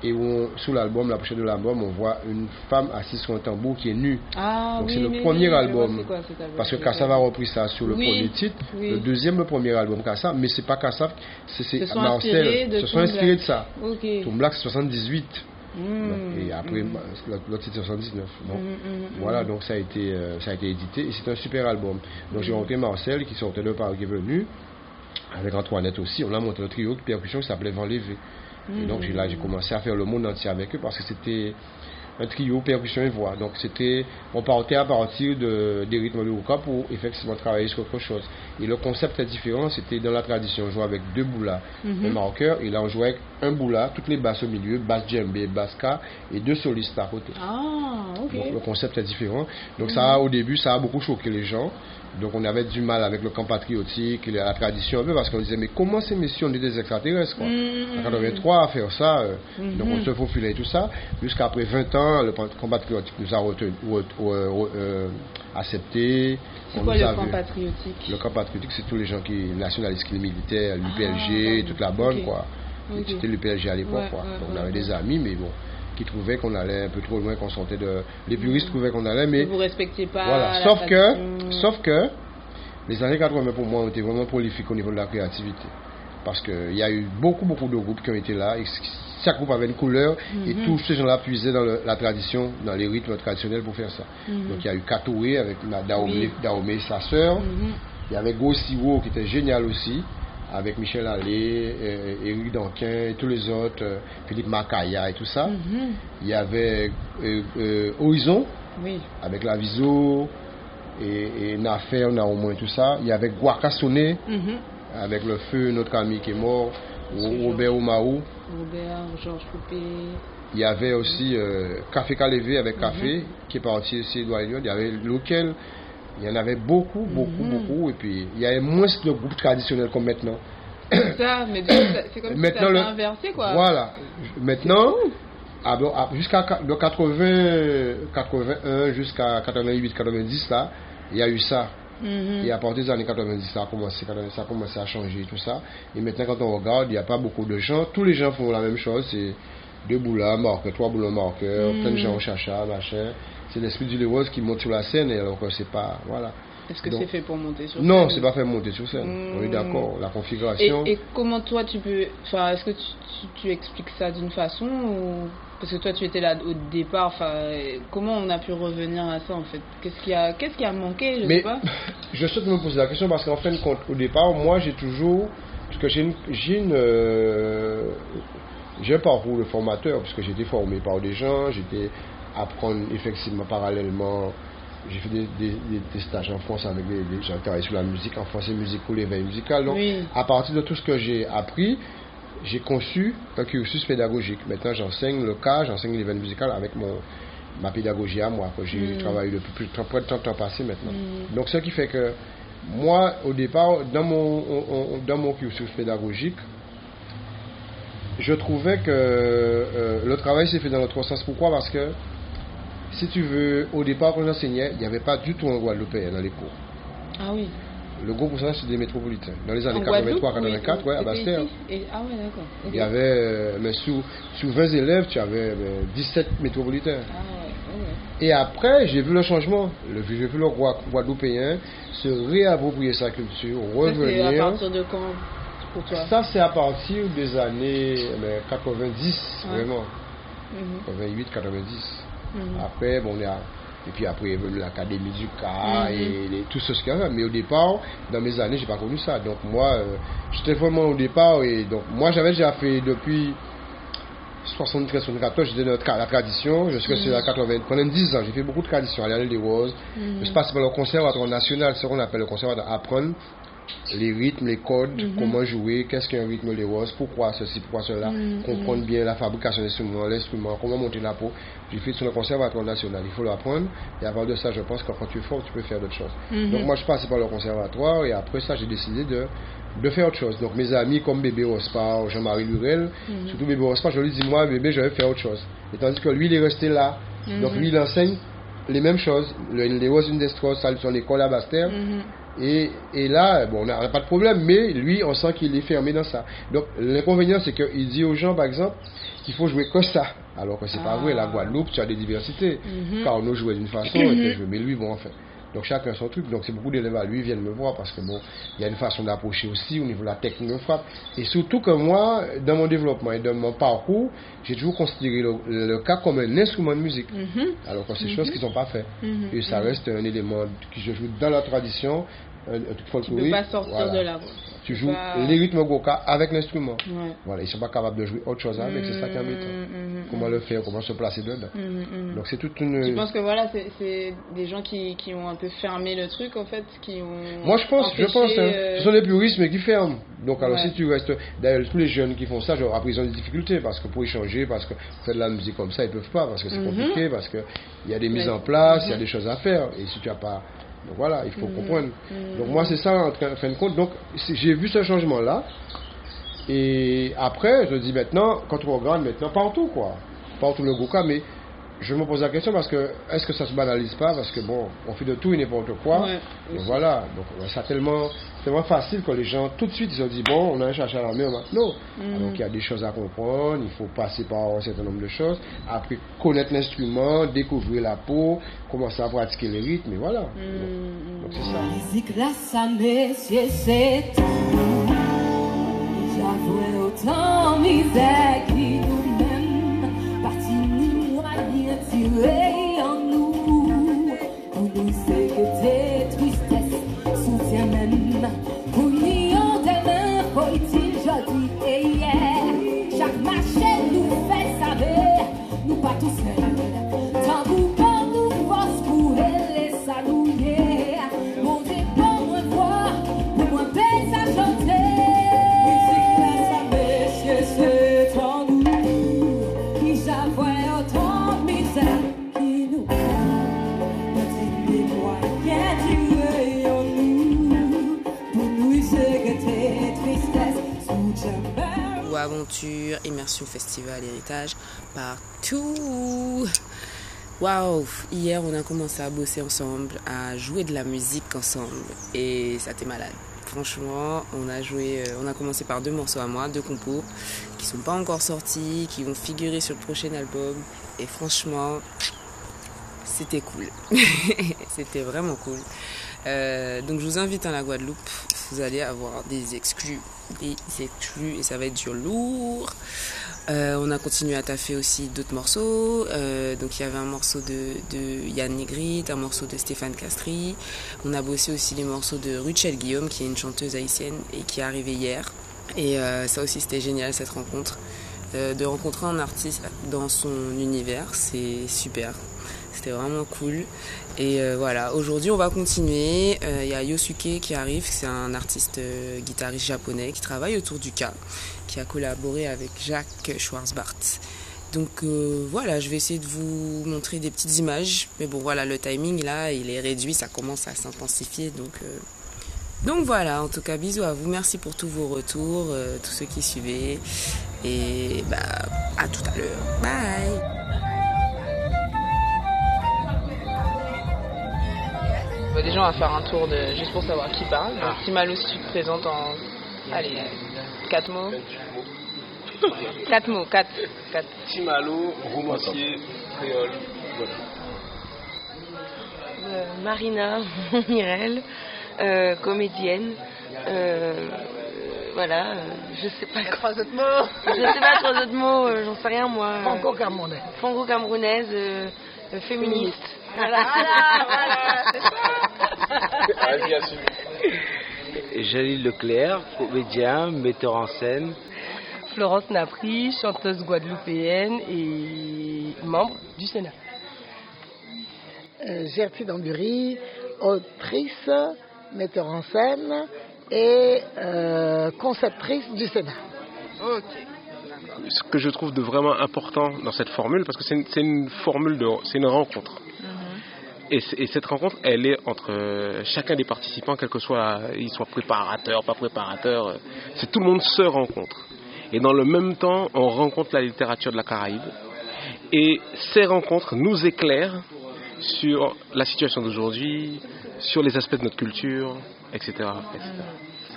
Et on- sous l'album, la pochette de l'album, on voit une femme assise sur un tambour qui est nue. Ah Donc oui, c'est le premier oui, album. quoi. Parce que Kassav a repris ça sur le premier titre. Le deuxième, le premier album Kassav. Mais c'est pas Kassav, c'est c'est Se sont inspirés Marcel. de Se sont inspirés de Black. ça. Ok. Tom Black, c'est 78. Mm. Et après, Mm. bah, l'autre- c'était 79. Bon. Mm, mm, mm. Voilà, donc ça a été, euh, ça a été édité et c'est un super album. Donc j'ai rencontré Marcel qui sortait de Paris qui est venu, avec Antoinette aussi. On a monté le trio de percussion qui s'appelait Vent Lévé. Et donc là j'ai commencé à faire le monde entier avec eux parce que c'était un trio percussion et voix. Donc c'était, on partait à partir de, des rythmes de Ruka pour effectivement travailler sur autre chose. Et le concept est différent, c'était dans la tradition, on jouait avec deux boulas, Mhm. un marqueur, et là on jouait avec un boula, toutes les basses au milieu, basse djembé, basse ka, et deux solistes à côté. Ah. Donc le concept est différent. Donc ça a, au début, ça a beaucoup choqué les gens. Donc on avait du mal avec le camp patriotique, la tradition un peu, parce qu'on disait, mais comment ces messieurs, on est des extraterrestres quoi? Mhm. En 83 à faire ça, euh, Mhm. donc on se faufilait et tout ça. Jusqu'après 20 ans, le camp patriotique nous a retenu, re- re- re- euh, accepté. C'est quoi le camp vu- patriotique? Le camp patriotique, c'est tous les gens qui, nationalistes, qui militaires, l'UPLG, toute la bonne Ah, quoi. C'était l'UPLG à l'époque Ouais, quoi. ouais, Donc on avait des amis, mais bon, qui trouvaient qu'on allait un peu trop loin, qu'on sortait de. Les puristes trouvaient qu'on allait, mais. Vous respectez pas Voilà. Sauf que, sauf que, les années 80 pour moi ont été vraiment prolifiques au niveau de la créativité. Parce qu'il y a eu beaucoup, beaucoup de groupes qui ont été là. Et chaque groupe avait une couleur. Et Mhm. tous ces gens-là puisaient dans le- la tradition, dans les rythmes traditionnels pour faire ça. Mhm. Donc il y a eu Katoué avec Dahomey, Oui. Sa sœur. Mhm. Il y avait Gossiwo qui était génial aussi. Avec Michel Allais, euh, Éric Danquin et tous les autres, euh, Philippe Macaya et tout ça. Mhm. Il y avait euh, Horizon Oui. avec la Viso et, et Nafer, Naomo et tout ça. Il y avait Guacassone Mhm. avec le feu, notre ami qui est mort, Robert Oumaou. Robert, Georges Poupé. Il y avait aussi euh, Café Calévé avec Mhm. Café qui est parti Elliott. Il y avait lequel il y en avait beaucoup, beaucoup, Mhm. beaucoup. Et puis il y avait moins de groupes traditionnels comme maintenant. C'est ça, mais c'est comme si ça inversé quoi. Voilà. Maintenant, ah ah, jusqu'à qua- de 80, 81 jusqu'à 88, 90 là, il y a eu ça. Mhm. Et à partir des années 90, ça a commencé, 80, ça a commencé à changer tout ça. Et maintenant, quand on regarde, il n'y a pas beaucoup de gens. Tous les gens font la même chose. C'est deux boulas, marqueurs, trois boulots marqueurs, Mhm. plein de gens au chacha, machin. C'est l'esprit du Lewis qui monte sur la scène et alors que c'est pas, voilà. Est-ce que c'est fait pour monter sur Non, scène c'est pas fait monter sur scène. On est Mhm. d'accord. La configuration. et comment toi tu peux. Enfin, est-ce que tu, tu- tu expliques ça d'une façon ou. Parce que toi tu étais là au départ, enfin, euh, comment on a pu revenir à ça en fait? Qu'est-ce qui a, qu'est-ce qui a manqué? Je Mais sais pas. *laughs* je souhaite me poser la question parce qu'en fin de compte, au départ, moi j'ai toujours. Parce que j'ai une. J'ai une, euh, j'ai un parcours de formateur, puisque j'ai été formé par des gens, j'étais apprendre effectivement parallèlement. J'ai fait des, des- des- des stages en France avec des, des gens qui travaillent sur la musique, en français musique ou l'éveil musical. Donc, Oui. à partir de tout ce que j'ai appris, j'ai conçu un cursus pédagogique. Maintenant, j'enseigne le cas, j'enseigne l'éveil musical avec mon, ma pédagogie à moi, que j'ai Mm. travaillé depuis plus de près de 30 ans passé maintenant. Mm. Donc, ce qui fait que moi, au départ, dans mon, on- on- dans mon cursus pédagogique, je trouvais que euh, le travail s'est fait dans l'autre sens. Pourquoi? Parce que, si tu veux, au départ, quand j'enseignais, il n'y avait pas du tout un Guadeloupéen dans les cours. Ah oui. Le gros pourcentage, c'est des métropolitains. Dans les années En Guadeloupe, 83, 84, oui, ouais, à Bastère. Et- Ah ouais, d'accord. Il y avait, euh, mais sous, sous 20 élèves, tu avais euh, 17 métropolitains. Ah ouais, ouais. Et après, j'ai vu le changement. Le- J'ai vu le roi guadeloupéen se réapproprier sa culture, Ça, c'est à revenir. partir de quand pour toi? Ça, c'est à partir des années mais, 90, Ouais. vraiment. Mhm. 88, 90. Mhm. Après, bon, y a. Et puis après, il y a eu l'Académie du cas Mhm. et les- tout ce qu'il y a. Mais au départ, dans mes années, j'ai pas connu ça. Donc moi, euh, j'étais vraiment au départ. Et donc moi, j'avais déjà fait depuis 73, 74, j'étais dans la tradition. Je suis resté à 80, pendant 10 ans, j'ai fait beaucoup de traditions à l'année des Roses. Mhm. Je passé par le conservatoire national, ce qu'on appelle le conservatoire apprendre les rythmes, les codes, Mhm. comment jouer, qu'est-ce qu'un rythme les roses, pourquoi ceci, pourquoi cela, Mhm, comprendre bien la fabrication de l'instrument, l'instrument, comment monter la peau. J'ai fait sur le conservatoire national, il faut l'apprendre. Et avant de ça, je pense que quand tu es fort, tu peux faire d'autres choses. Mhm. Donc moi, je passais par le conservatoire et après ça, j'ai décidé de, de faire autre chose. Donc mes amis comme Bébé Rospar, Jean-Marie Lurel, surtout Bébé Rospar, je lui dis, moi, bébé, je vais faire autre chose. Et tandis que lui, il est resté là. Donc lui, il enseigne les mêmes choses. Le, les Roses Indestros, son école à Bastère. Et, et là, bon, on n'a pas de problème, mais lui, on sent qu'il est fermé dans ça. Donc, l'inconvénient, c'est qu'il dit aux gens, par exemple, qu'il faut jouer que ça. Alors que c'est pas vrai, la Guadeloupe, tu as des diversités. Mhm. Car nous jouait d'une façon, et puis je mais lui, bon, en fait. Donc, chacun son truc. Donc, c'est beaucoup d'élèves à lui viennent me voir parce que, bon, il y a une façon d'approcher aussi au niveau de la technique de frappe. Et surtout que moi, dans mon développement et dans mon parcours, j'ai toujours considéré le, le cas comme un instrument de musique. Mhm. Alors que c'est des Mhm. choses qui sont pas faites. Mhm. Et ça reste un élément qui se joue dans la tradition, truc Tu peux pas sortir Voilà. de là. Tu peux joues pas- les rythmes goka avec l'instrument. Ouais. Voilà, ils sont pas capables de jouer autre chose avec, c'est ça qui est embêtant. Mhm, Comment le faire, comment se placer dedans. Donc c'est toute une. Tu penses que voilà, c'est- des gens qui, qui ont un peu fermé le truc en fait, qui ont. Moi je pense, je pense, hein, euh, ce sont les puristes mais qui ferment. Donc alors Ouais. si tu restes, d'ailleurs tous les jeunes qui font ça, genre, après ils ont des difficultés parce que pour échanger, parce que faire de la musique comme ça, ils peuvent pas parce que c'est Mhm. compliqué, parce que il y a des mises en place, il y a Mhm. des choses à faire et si tu as pas, donc voilà, il faut Mhm. comprendre. Mhm. Donc moi c'est ça en fin de compte. Donc j'ai vu ce changement là et après je dis maintenant quand on regarde maintenant partout quoi, partout le Goka, mais je me pose la question parce que est-ce que ça se banalise pas parce que bon on fait de tout et n'importe quoi. Ouais. donc voilà. donc ça tellement tellement facile que les gens tout de suite ils se disent bon on a un cherché à la main maintenant. Mhm. donc il y a des choses à comprendre il faut passer par un certain nombre de choses. Après connaître l'instrument découvrir la peau commencer à pratiquer les rythmes et voilà. Mhm. donc donc c'est ça moyen tiré en nous. Pour nous c'est que tes immersion festival, héritage, partout. Waouh, hier on a commencé à bosser ensemble, à jouer de la musique ensemble et ça t'est malade. Franchement, on a joué, euh, on a commencé par deux morceaux à moi, deux compos qui sont pas encore sortis, qui vont figurer sur le prochain album et franchement, c'était cool. *laughs* c'était vraiment cool. Euh, donc je vous invite à la Guadeloupe. Vous allez avoir des exclus, des exclus et ça va être du lourd. Euh, on a continué à taffer aussi d'autres morceaux. Euh, donc il y avait un morceau de, Yann Nigrit, un morceau de Stéphane Castry. On a bossé aussi les morceaux de Ruchel Guillaume, qui est une chanteuse haïtienne et qui est arrivée hier. Et ça aussi c'était génial cette rencontre. De rencontrer un artiste dans son univers, c'est super. C'était vraiment cool. Et euh, voilà, aujourd'hui on va continuer. Euh, Il y a Yosuke qui arrive, c'est un artiste euh, guitariste japonais qui travaille autour du cas, qui a collaboré avec Jacques Schwarzbart. Donc voilà, je vais essayer de vous montrer des petites images. Mais bon voilà, le timing là, il est réduit, ça commence à s'intensifier. Donc, donc voilà, en tout cas bisous à vous. Merci pour tous vos retours, tous ceux qui suivaient. Et bah à tout à l'heure. Bye Bah, déjà, on va faire un tour de, juste pour savoir qui parle. Donc, si Malou, si tu te présentes en. Allez, quatre mots. quatre mots, *laughs* quatre. quatre. Timalo, romancier, créole, voilà. Euh, Marina *laughs* Mirel, euh, comédienne. Euh, voilà, euh, je sais pas. Trois autres mots. Je sais pas trois autres mots, euh, j'en sais rien moi. Franco-camerounaise. Franco-camerounaise, euh, euh, féministe. Voilà, voilà, c'est ça. Vas-y, assume. Jalil Leclerc, comédien, metteur en scène. Florence Napri, chanteuse guadeloupéenne et membre du Sénat. Euh, Gertrude Ambury, autrice, metteur en scène et euh, conceptrice du Sénat. Ok. Ce que je trouve de vraiment important dans cette formule, parce que c'est une, c'est une formule de, c'est une rencontre. Et, cette rencontre, elle est entre euh, chacun des participants, quel que soit, il soit préparateur, pas préparateur, euh, c'est tout le monde se rencontre. Et dans le même temps, on rencontre la littérature de la Caraïbe. Et ces rencontres nous éclairent sur la situation d'aujourd'hui, sur les aspects de notre culture, etc. etc.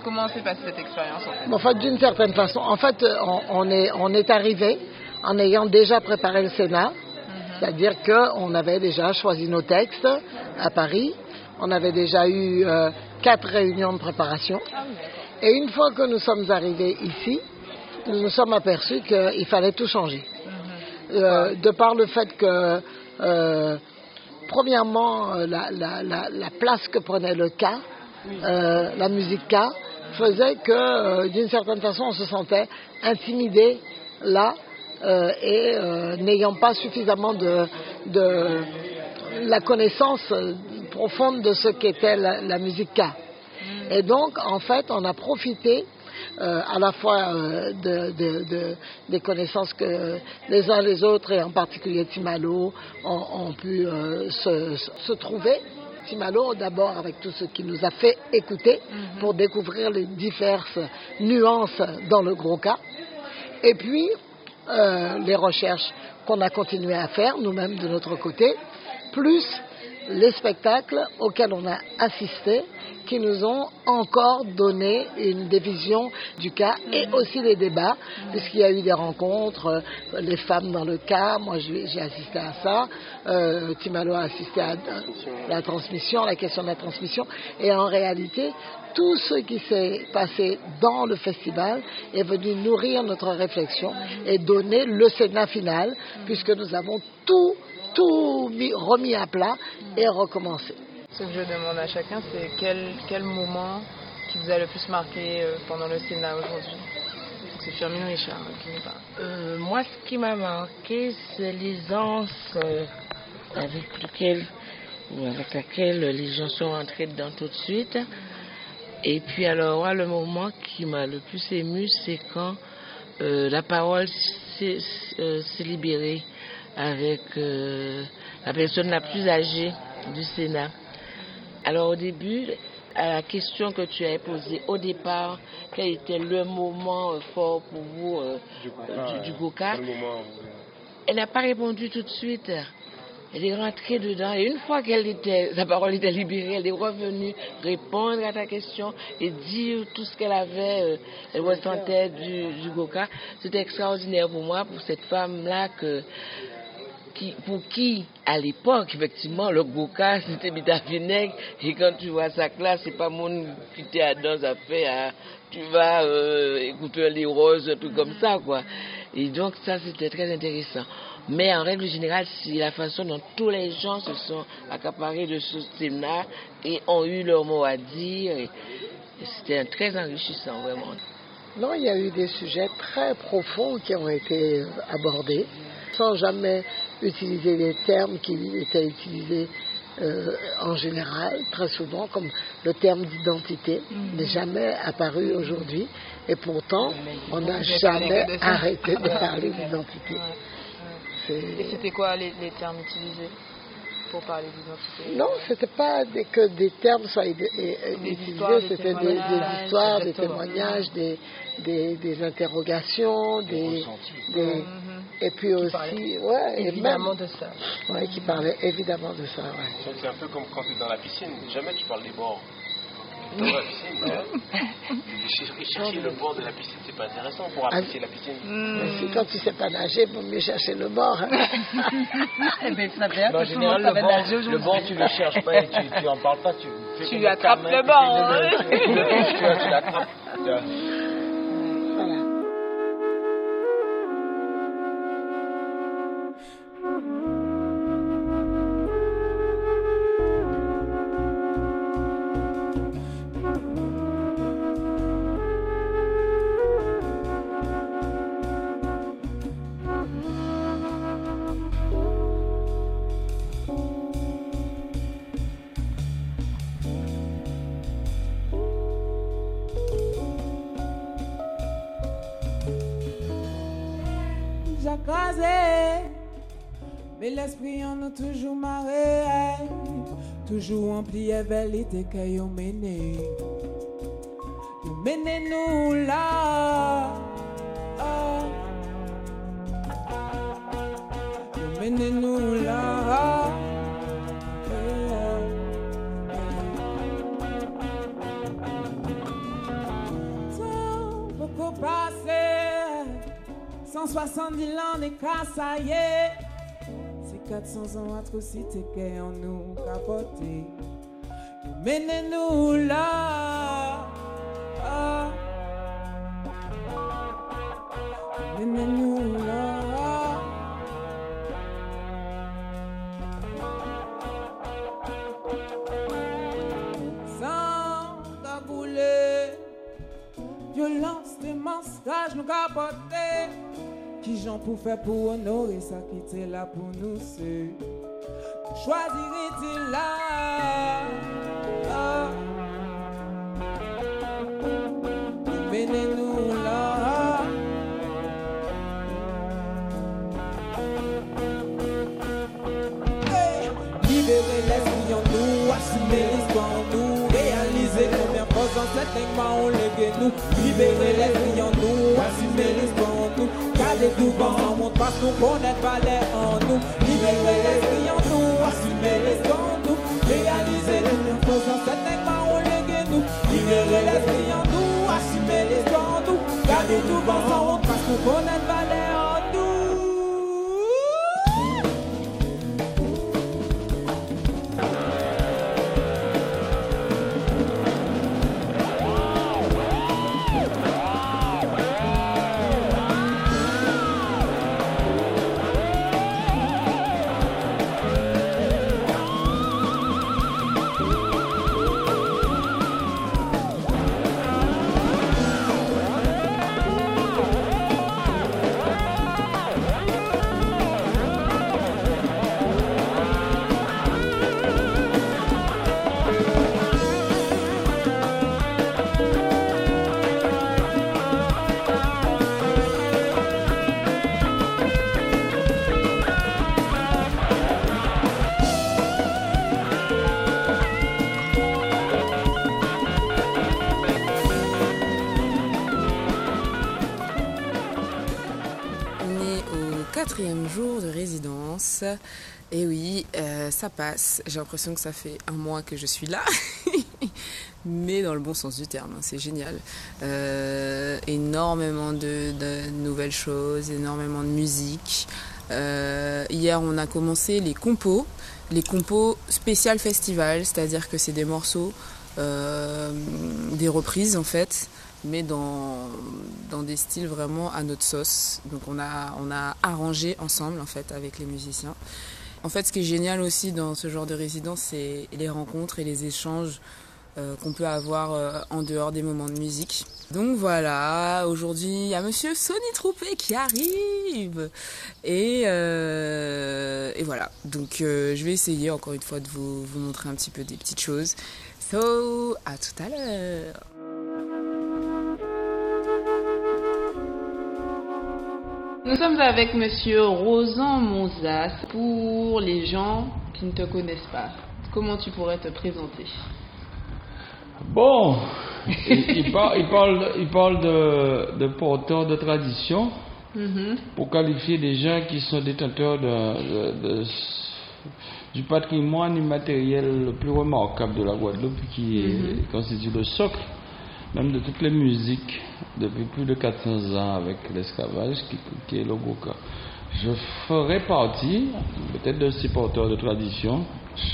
Comment s'est passée cette expérience en fait? Mais En fait, d'une certaine façon, en fait, euh, on, on est, on est arrivé en ayant déjà préparé le Sénat, c'est-à-dire qu'on avait déjà choisi nos textes à Paris, on avait déjà eu euh, quatre réunions de préparation, et une fois que nous sommes arrivés ici, nous nous sommes aperçus qu'il fallait tout changer. Euh, de par le fait que, euh, premièrement, la, la- la- la place que prenait le cas, euh, la musique K, faisait que, d'une certaine façon, on se sentait intimidé là, euh, et euh, n'ayant pas suffisamment de, de la connaissance profonde de ce qu'était la, la musique K. Et donc, en fait, on a profité euh, à la fois euh, de, de- de- des connaissances que les uns les autres, et en particulier Timalo, ont, ont pu euh, se, se trouver. Timalo, d'abord avec tout ce qui nous a fait écouter pour découvrir les diverses nuances dans le gros cas. Et puis, euh, les recherches qu'on a continué à faire, nous-mêmes de notre côté, plus les spectacles auxquels on a assisté, qui nous ont encore donné une des visions du cas et aussi les débats, puisqu'il y a eu des rencontres, euh, les femmes dans le cas, moi j'ai j'ai assisté à ça, euh, Timalo a assisté à euh, la transmission, la question de la transmission, et en réalité, tout ce qui s'est passé dans le festival est venu nourrir notre réflexion et donner le Sénat final, puisque nous avons tout, tout mis- remis à plat et recommencé. Ce que je demande à chacun, c'est quel, quel moment qui vous a le plus marqué euh, pendant le Sénat aujourd'hui? C'est Firmin Richard hein, qui nous parle. Euh, moi, ce qui m'a marqué, c'est l'aisance euh, avec, lequel, avec laquelle les gens sont entrés dedans tout de suite. Et puis, alors, le moment qui m'a le plus ému, c'est quand euh, la parole s'est euh, libérée avec euh, la personne la plus âgée du Sénat. Alors, au début, à la question que tu as posée au départ, quel était le moment fort pour vous du, du Goka Elle n'a pas répondu tout de suite. Elle est rentrée dedans et une fois qu'elle était, sa parole était libérée, elle est revenue répondre à ta question et dire tout ce qu'elle avait, euh, elle ressentait du, du Goka. C'était extraordinaire pour moi, pour cette femme-là que, qui, pour qui, à l'époque, effectivement, le Goka, *laughs* c'était Vinaigre. Et quand tu vois sa classe, c'est pas mon qui était à danse à faire, à- tu vas euh, écouter les roses, truc comme ça, quoi. Et donc, ça, c'était très intéressant. Mais en règle générale, c'est la façon dont tous les gens se sont accaparés de ce Sénat et ont eu leur mot à dire. C'était très enrichissant, vraiment. Non, il y a eu des sujets très profonds qui ont été abordés, sans jamais utiliser les termes qui étaient utilisés euh, en général, très souvent, comme le terme d'identité n'est jamais apparu aujourd'hui. Et pourtant, on n'a jamais arrêté de *laughs* parler d'identité. Et c'était quoi les, les termes utilisés pour parler d'identité? Non, c'était pas des- que des termes soient et- et- utilisés, histoires, des c'était des, histoires, des témoignages, des, des, des interrogations, des, des- et puis aussi, ouais, et Évidemment même- de ça. qui parlaient évidemment de ça, ouais. C'est un peu comme quand tu es dans la piscine, jamais tu parles des bords. Dans la piscine, *laughs* chercher, chercher le bord de la piscine, c'est pas intéressant pour Ah. apprécier la piscine. Mais si quand tu sais pas nager, il vaut mieux chercher le bord. hein. Mais *laughs* ça veut dire Mais en que tout le monde général, le banc, nager le banc, tu le cherches pas et tu, tu en parles pas. Tu, *laughs* fais Tu ta attrapes le tu hein. le- tu tu tu l'attrapes. Toujours marré. Toujours rempli de vérité que yo mené. Yo mené nous là. Ah. Yo mené nous là. Passé. 170 ans n'est qu'à ça y est. C'est 400 ans atrocité qu'on nous capoté. Menez-nous là. Menez-nous là. Sans cabouler. Violence, démonstrage, nous capoter. Qui j'en pour faire pour honorer ça qui était là pour nous c'est Choisir là? Ah. Venez-nous là Hey. Libérer l'esprit en nous, assumer l'histoire en Réaliser combien cette ligne on légué nous Libérer l'esprit en nous, assumer l'histoire en Vent en monde parce qu'on connaît pas l'air en nous. Libérer l'esprit en nous, assumer en nous Réaliser combien fois dans cette ligne on légué nous. Libérer l'esprit en nous, assumer en nous Garder tout vent en monde parce qu'on connaît pas l'air en nous Et oui, euh, ça passe. J'ai l'impression que ça fait un mois que je suis là. *laughs* Mais dans le bon sens du terme, hein, c'est génial. Euh, énormément de, nouvelles choses, énormément de musique. Euh, hier, on a commencé les compos, les compos spécial festival, c'est-à-dire que c'est des morceaux, des reprises en fait, mais dans, dans des styles vraiment à notre sauce. Donc on a, on a arrangé ensemble en fait avec les musiciens. En fait, ce qui est génial aussi dans ce genre de résidence, c'est les rencontres et les échanges euh, qu'on peut avoir euh, en dehors des moments de musique. Donc voilà, aujourd'hui il y a Monsieur Sonny Troupé qui arrive et, euh, et voilà. Donc euh, je vais essayer encore une fois de vous, vous montrer un petit peu des petites choses. So à tout à l'heure. Nous sommes avec Monsieur Rosan Monzas. Pour les gens qui ne te connaissent pas, comment tu pourrais te présenter? Bon, il, il parle, il parle, il parle de, de porteurs de tradition Mhm. pour qualifier des gens qui sont détenteurs de, de- de- du patrimoine immatériel le plus remarquable de la Guadeloupe, qui est- Mhm. constitue le socle même de toutes les musiques depuis plus de 400 ans avec l'esclavage, qui, est le Goka. Je ferai partie peut-être ces porteurs de tradition.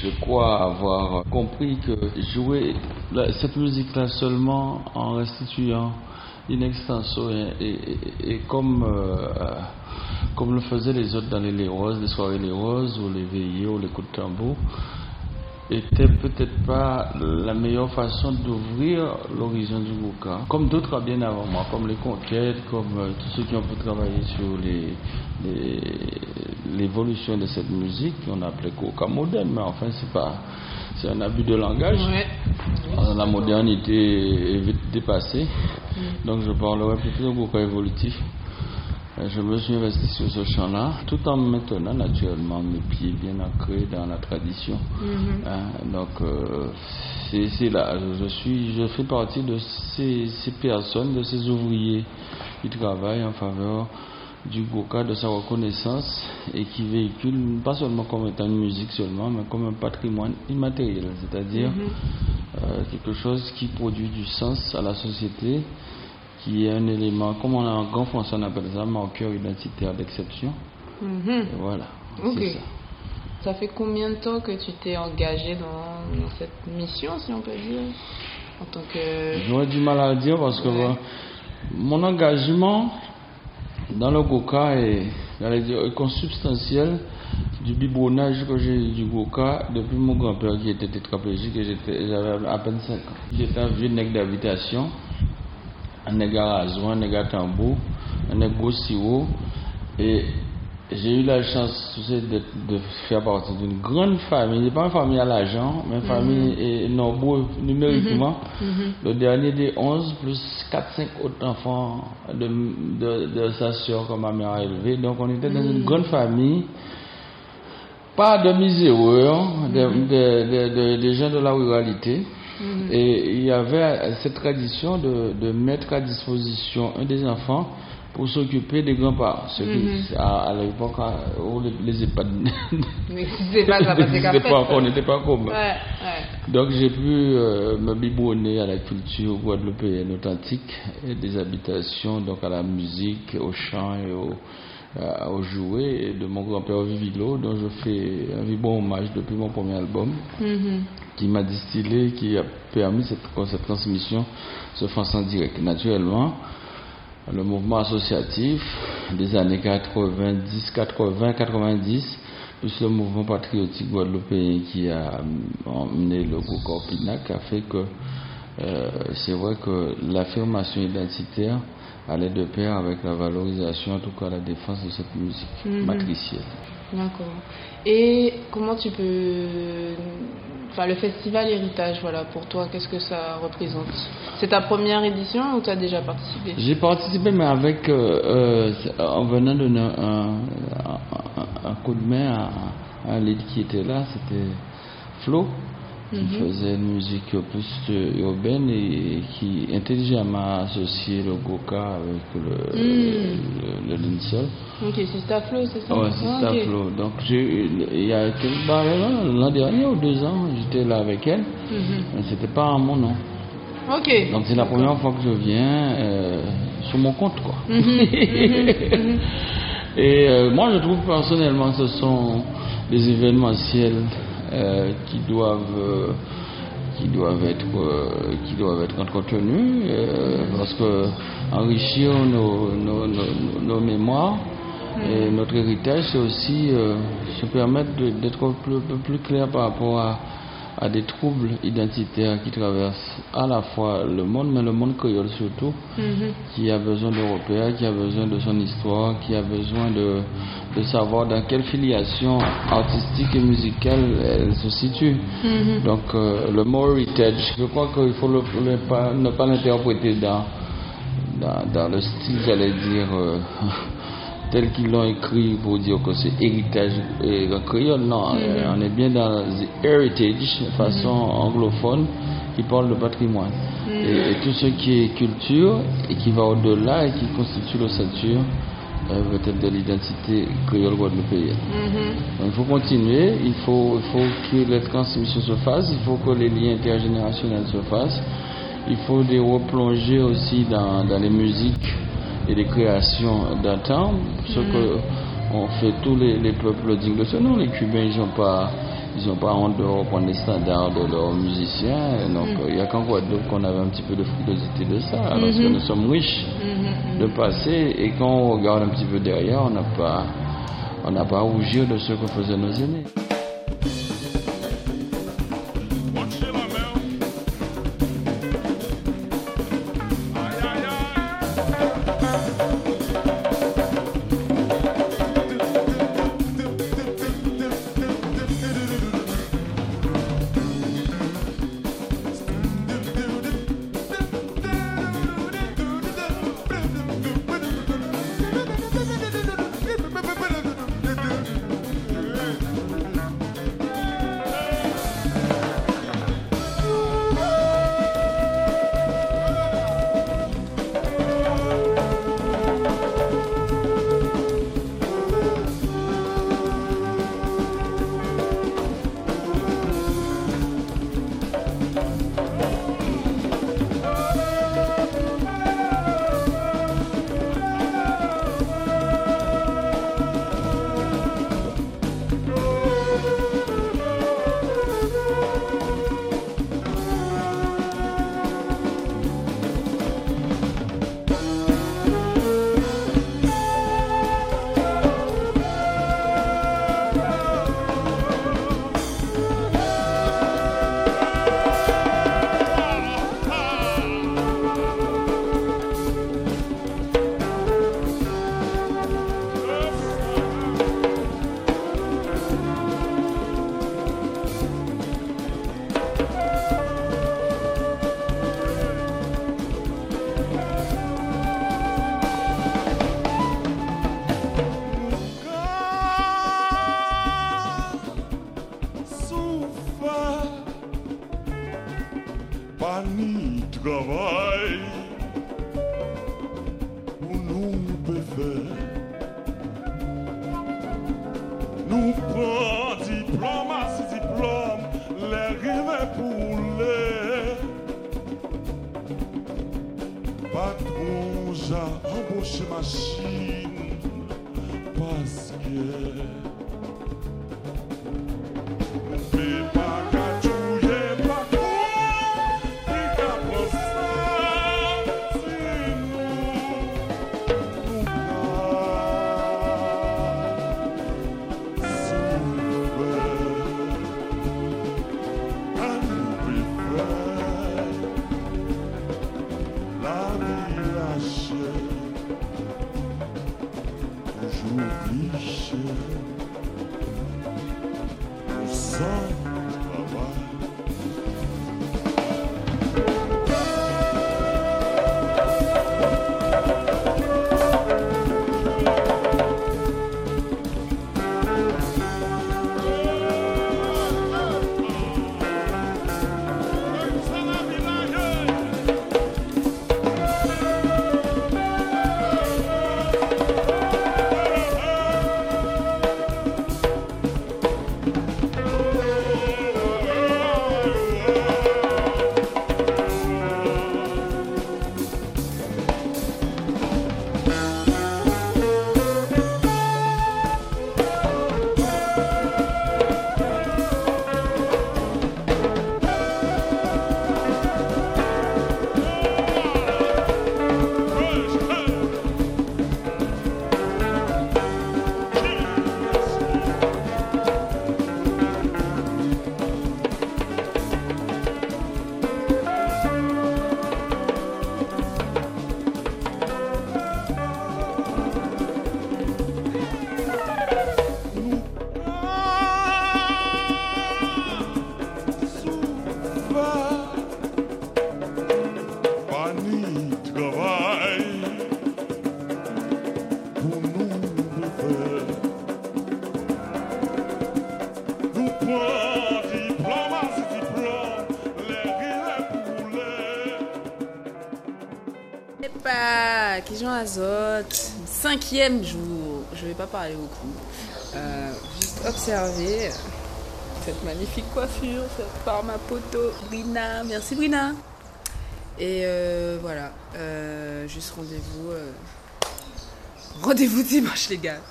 Je crois avoir compris que jouer cette musique-là seulement en restituant in extenso et, comme, euh, comme le faisaient les autres dans les Les Roses, les soirées Les Roses ou les veillées ou les coups de tambour, était peut-être pas la meilleure façon d'ouvrir l'horizon du Gouka. Comme d'autres bien avant moi, comme les conquêtes, comme euh, tous ceux qui ont pu travailler sur les- l'évolution de cette musique, qu'on appelait Gouka moderne, mais enfin c'est pas c'est un abus de langage. La modernité est vite dépassée. Donc je parlerai plutôt de Gouka évolutif. Euh, Je me suis investi sur ce champ-là, tout en maintenant naturellement mes pieds bien ancrés dans la tradition. Mhm. Hein, donc, euh, c'est là, je, suis, je fais partie de ces, ces personnes, de ces ouvriers qui travaillent en faveur du Goka, de sa reconnaissance et qui véhiculent pas seulement comme étant une musique seulement, mais comme un patrimoine immatériel, c'est-à-dire Mhm. euh, quelque chose qui produit du sens à la société, qui est un élément, comme on a en grand français on appelle ça, marqueur identitaire d'exception. Mhm. Et voilà, c'est ça. Ça fait combien de temps que tu t'es engagé dans, dans cette mission, si on peut dire En tant que. J'aurais du mal à le dire parce que bon, mon engagement dans le Goka est, est consubstantiel du biberonnage que j'ai eu du Goka depuis mon grand-père qui était tétraplégique et j'étais- j'avais à peine 5 ans. J'étais un vieux nègre d'habitation, un nègre à un tambour, un sirop et j'ai eu la chance tu sais, de, de faire partie d'une grande famille, pas une famille à l'argent, mais une Mhm. famille nombreux numériquement. Mhm. Le dernier des 11 plus 4-5 autres enfants de, de, de sa soeur que ma mère a élevé. Donc on était dans une Mhm. grande famille, pas de miséreux, hein, de, Mhm. de- de- de- des gens de la ruralité. Mhm. Et il y avait cette tradition de, de mettre à disposition un des enfants pour s'occuper des grands-parents. Ce qui, Mhm. à, à l'époque où les, les EHPAD *laughs* pas, qu'après. n'existaient pas. Ouais, ouais. Donc j'ai pu euh, me biberonner à la culture guadeloupéenne authentique, et des habitations, donc à la musique, au chant et au, euh, aux jouets de mon grand-père Vivilo, dont je fais un vibrant hommage depuis mon premier album, Mhm. qui m'a distillé, qui a permis cette, cette transmission se fasse en direct. Naturellement, le mouvement associatif des années 90, 80, 90, plus le mouvement patriotique guadeloupéen qui a emmené le groupe Corpinac a fait que euh, c'est vrai que l'affirmation identitaire allait de pair avec la valorisation, en tout cas la défense de cette musique Mhm. matricielle. D'accord. Et comment tu peux. Enfin, le festival Héritage, voilà, pour toi, qu'est-ce que ça représente? C'est ta première édition ou tu as déjà participé? J'ai participé, mais avec, euh, euh, en venant donner un, un- un coup de main à, à lead qui était là, c'était Flo, qui Mhm. faisait une musique plus euh, urbaine et qui intelligemment a associé le Goka avec le, Mm. le, le. Ok, c'est Staflo, c'est ça? Ouais, c'est Ah, ça, ok. Flo. Donc, il y a quelques bah, l'an dernier ou deux ans, j'étais là avec elle, Mhm. mais c'était pas en mon nom. Ok. Donc c'est la première fois que je viens euh, sur mon compte quoi. Mhm, mhm. *laughs* Et euh, moi je trouve personnellement ce sont des événementiels euh, qui doivent euh, qui doivent être euh, qui doivent être entretenus parce que enrichir nos, nos, nos, nos mémoires et notre héritage c'est aussi se permettre d'être un peu peu plus clair par rapport à à des troubles identitaires qui traversent à la fois le monde, mais le monde créole surtout, Mhm. qui a besoin de repères, qui a besoin de son histoire, qui a besoin de, de savoir dans quelle filiation artistique et musicale elle se situe. Mhm. Donc euh, le mot heritage, je crois qu'il faut le, le pas- ne pas l'interpréter dans, dans, dans le style, j'allais dire, euh, *laughs* tel qu'ils l'ont écrit pour dire que c'est héritage euh, créole. Non, Mhm. euh, on est bien dans the heritage, de façon anglophone, qui parle de patrimoine. Mhm. Et, et tout ce qui est culture et qui va au-delà et qui constitue l'ossature euh, peut-être de l'identité créole guadeloupéenne. Mhm. Donc, il faut continuer, il faut, il faut que les transmissions se fassent, il faut que les liens intergénérationnels se fassent, il faut des replonger aussi dans, dans les musiques et les créations d'un temps, ce Mhm. que on fait tous les, les peuples dignes de ce nom. Les Cubains, ils n'ont pas, ils ont pas honte de reprendre les standards de leurs musiciens. Et donc, Mhm. il n'y a qu'en Guadeloupe qu'on avait un petit peu de frilosité de ça, alors que Mhm. nous sommes riches Mhm. de passé et quand on regarde un petit peu derrière, on n'a pas, on n'a pas à rougir de ce que faisaient nos aînés. otrzymasz im. Azote, cinquième jour. Je vais pas parler beaucoup. Euh, juste observer cette magnifique coiffure faite par ma poteau Brina. Merci Brina. Et euh, voilà, euh, juste rendez-vous. Rendez-vous dimanche les gars.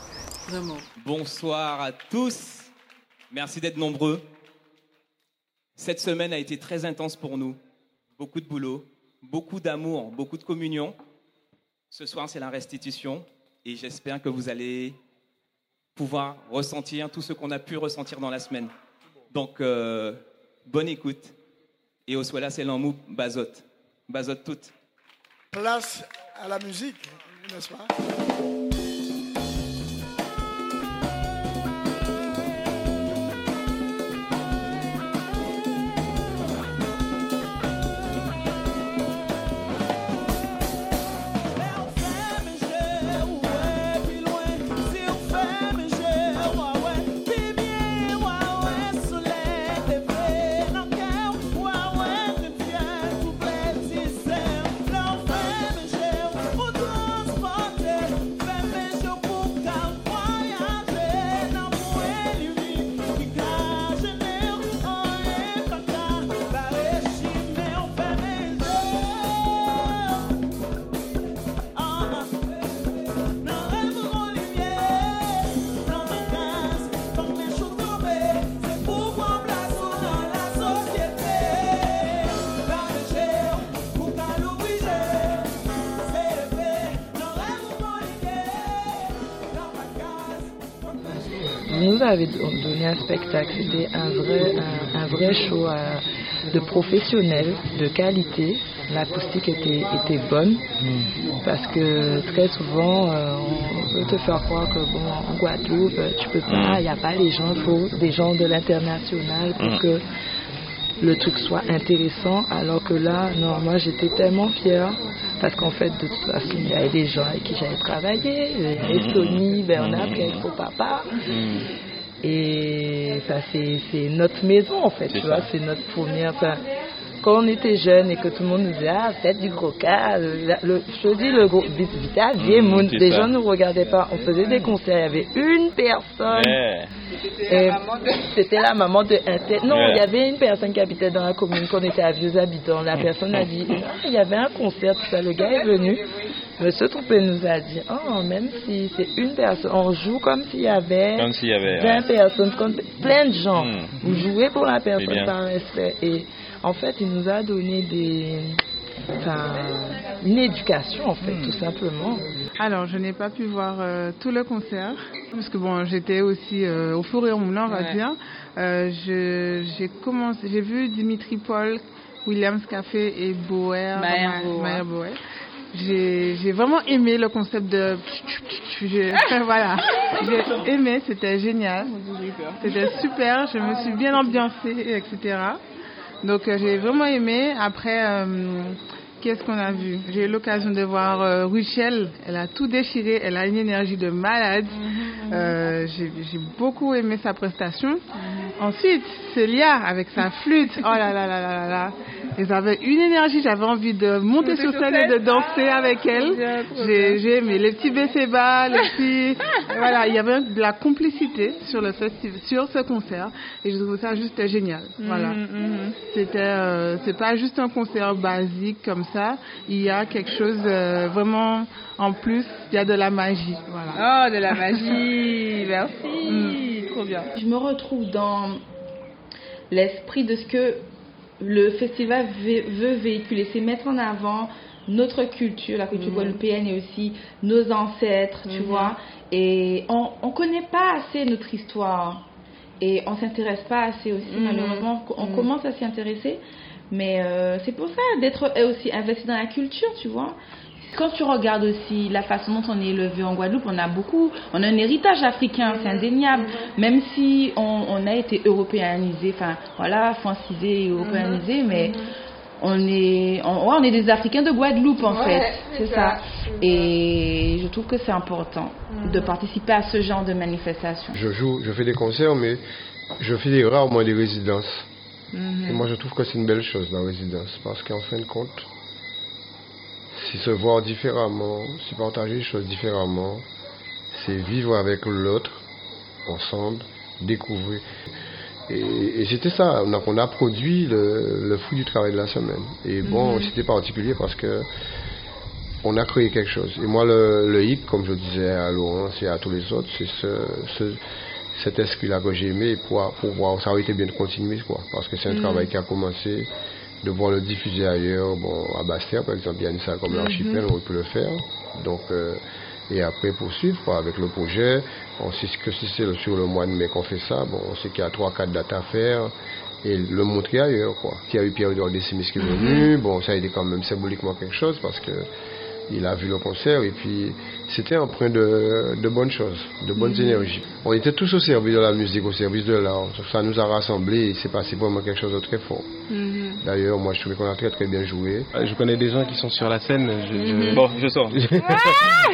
Vraiment. Bonsoir à tous. Merci d'être nombreux. Cette semaine a été très intense pour nous. Beaucoup de boulot, beaucoup d'amour, beaucoup de communion. Ce soir, c'est la restitution et j'espère que vous allez pouvoir ressentir tout ce qu'on a pu ressentir dans la semaine. Donc, euh, bonne écoute. Et au soir c'est l'emmou bazote. Bazote toute. Place à la musique, n'est-ce pas? Don- donné un spectacle, c'était un vrai, un, un vrai show euh, de professionnels, de qualité. L'acoustique était, était bonne parce que très souvent euh, on veut te faire croire que bon, en Guadeloupe euh, tu peux pas, il n'y a pas les gens, il faut des gens de l'international pour Mm. que le truc soit intéressant. Alors que là, non, moi j'étais tellement fière parce qu'en fait, de toute façon, il y avait des gens avec qui j'avais travaillé, il y avait. Sony, Bernard, son papa. Et ça, c'est c'est notre maison en fait, tu vois, c'est notre première. Quand on était jeune et que tout le monde nous disait ah peut-être du gros cas, le, le- je dis le gros Vit- Vita, Moon, c'est les gens ne nous regardaient pas, on faisait des concerts, il y avait une personne. C'était la maman de un tel- Non, il y avait une personne qui habitait dans la commune, qu'on était à Vieux Habitants. La personne a dit, Ah, *laughs* il y avait un concert, tout ça. Le gars est venu. Monsieur Troupé nous a dit, oh, même si c'est une personne, on joue comme s'il y avait Comme s'il y avait, 20 ouais. personnes, plein de gens. Mm. Vous jouez pour la personne par respect. Et en fait, il nous a donné des, enfin, une éducation, en fait, tout simplement. Alors, je n'ai pas pu voir euh, tout le concert, parce que bon, j'étais aussi euh, au four et au moulin, on va Ouais. dire. Euh, je- j'ai commencé, j'ai vu Dimitri Paul, Williams Café et Boer, Maher Ma- Boer. J'ai j'ai vraiment aimé le concept de. j'ai- *laughs* voilà, j'ai aimé, c'était génial. C'était super, je me suis bien ambiancée, etc. Donc euh, j'ai vraiment aimé. Après, euh, qu'est-ce qu'on a vu J'ai eu l'occasion de voir euh, Ruchel. Elle a tout déchiré. Elle a une énergie de malade. Euh, j'ai beaucoup aimé sa prestation. Ensuite, Célia avec sa flûte. Oh là là là là là là. Ils avaient une énergie. J'avais envie de monter sur scène et de danser avec elle. J'ai aimé les petits bas, les petits. *laughs* voilà, il y avait de la complicité sur le festival, sur ce concert. Et je trouve ça juste génial. Voilà. Mhm, C'était, euh, c'est pas juste un concert basique comme ça. Il y a quelque chose euh, vraiment en plus. Il y a de la magie. Voilà. Oh, de la magie, *laughs* merci, trop bien. Je me retrouve dans l'esprit de ce que le festival veut, véhiculer, c'est mettre en avant notre culture, la culture Mhm. guadeloupéenne et aussi nos ancêtres, tu Mhm. vois. Et on on connaît pas assez notre histoire et on s'intéresse pas assez aussi, Mhm. malheureusement. On Mhm. commence à s'y intéresser, mais euh, c'est pour ça d'être euh, aussi investi dans la culture, tu vois. Quand tu regardes aussi la façon dont on est élevé en Guadeloupe, on a beaucoup, on a un héritage africain, c'est indéniable. Même si on, on a été européanisé, enfin voilà, francisé et européanisé, mais on est, on, ouais, on est des Africains de Guadeloupe en Ouais, fait, c'est c'est ça. ça. Et je trouve que c'est important de participer à ce genre de manifestation. Je joue, je fais des concerts, mais je fais des rarement des résidences. Mhm. Et moi, je trouve que c'est une belle chose, la résidence, parce qu'en fin de compte, c'est se voir différemment, c'est partager les choses différemment, c'est vivre avec l'autre, ensemble, découvrir. Et, et c'était ça, on a, on a produit le, le fruit du travail de la semaine. Et bon, Mhm. c'était particulier parce que on a créé quelque chose. Et moi, le, le hit, comme je disais à Laurent et à tous les autres, c'est ce, ce- cet esprit-là que j'ai aimé pour, pour voir, ça aurait été bien de continuer, quoi. Parce que c'est un Mhm. travail qui a commencé, de voir le diffuser ailleurs, bon, à Bastia, par exemple, il y a une salle comme l'archipel, on peut le faire. Donc, euh, et après poursuivre, quoi, avec le projet. On sait que si c'est sur le mois de mai qu'on fait ça, bon, on sait qu'il y a trois, quatre dates à faire et le montrer ailleurs, quoi. Il y a eu Pierre-Edouard Décimis qui est venu, bon, ça a été quand même symboliquement quelque chose parce que il a vu le concert et puis c'était empreint de, de bonnes choses, de bonnes Mhm. énergies. On était tous au service de la musique, au service de l'art. Ça nous a rassemblés et c'est passé vraiment quelque chose de très fort. D'ailleurs, moi je trouvais qu'on a très très bien joué. Euh, Je connais des gens qui sont sur la scène. Je, je- Mhm. Bon, je sors. *laughs*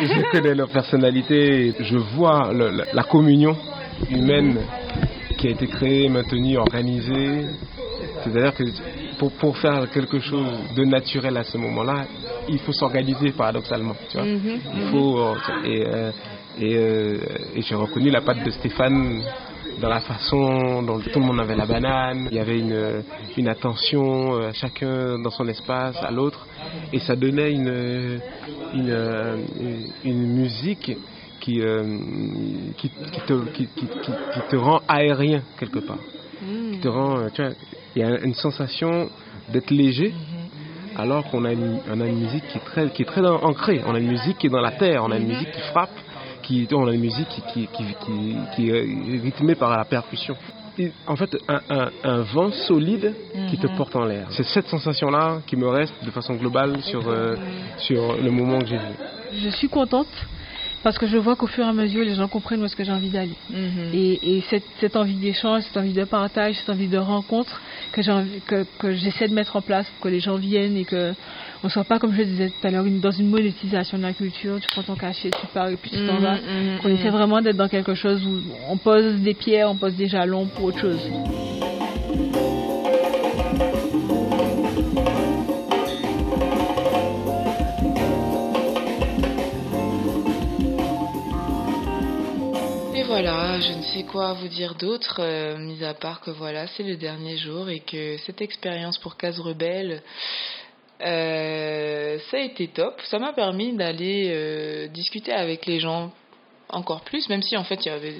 Je, connais leur personnalité. Je vois le- la, la communion humaine qui a été créée, maintenue, organisée. C'est-à-dire que pour, pour faire quelque chose de naturel à ce moment-là, il faut s'organiser paradoxalement. Tu vois. Mhm. Il faut euh, et, euh, et, euh, et j'ai reconnu la patte de Stéphane dans la façon dont tout le monde avait la banane. Il y avait une, une attention, euh, chacun dans son espace, à l'autre. Et ça donnait une, une, une- musique qui, qui, qui te, qui, qui- qui- qui te rend aérien quelque part. Qui te rend, euh, tu vois, il y a une sensation d'être léger. Alors qu'on a une, on a une musique qui est très, qui est très ancrée. On a une musique qui est dans la terre. On a une musique qui frappe. Qui, on a une musique qui, qui, qui, est rythmée par la percussion. Et en fait, un, un- un vent solide qui te Mhm. porte en l'air. C'est cette sensation-là qui me reste de façon globale sur, euh, sur le moment que j'ai vu. Je suis contente parce que je vois qu'au fur et à mesure, les gens comprennent où est-ce que j'ai envie d'aller. Et, et cette, cette envie d'échange, cette envie de partage, cette envie de rencontre que j'essaie de mettre en place pour que les gens viennent et que on soit pas, comme je le disais tout à l'heure, dans une monétisation de la culture. Tu prends ton cachet, tu pars et puis tu t'en Mhm, vas. mhm, Qu'on mhm. essaie vraiment d'être dans quelque chose où on pose des pierres, on pose des jalons pour autre chose. Voilà, je ne sais quoi vous dire d'autre, euh, mis à part que voilà, c'est le dernier jour et que cette expérience pour Case Rebelle, euh, ça a été top. Ça m'a permis d'aller euh, discuter avec les gens encore plus, même si en fait il y avait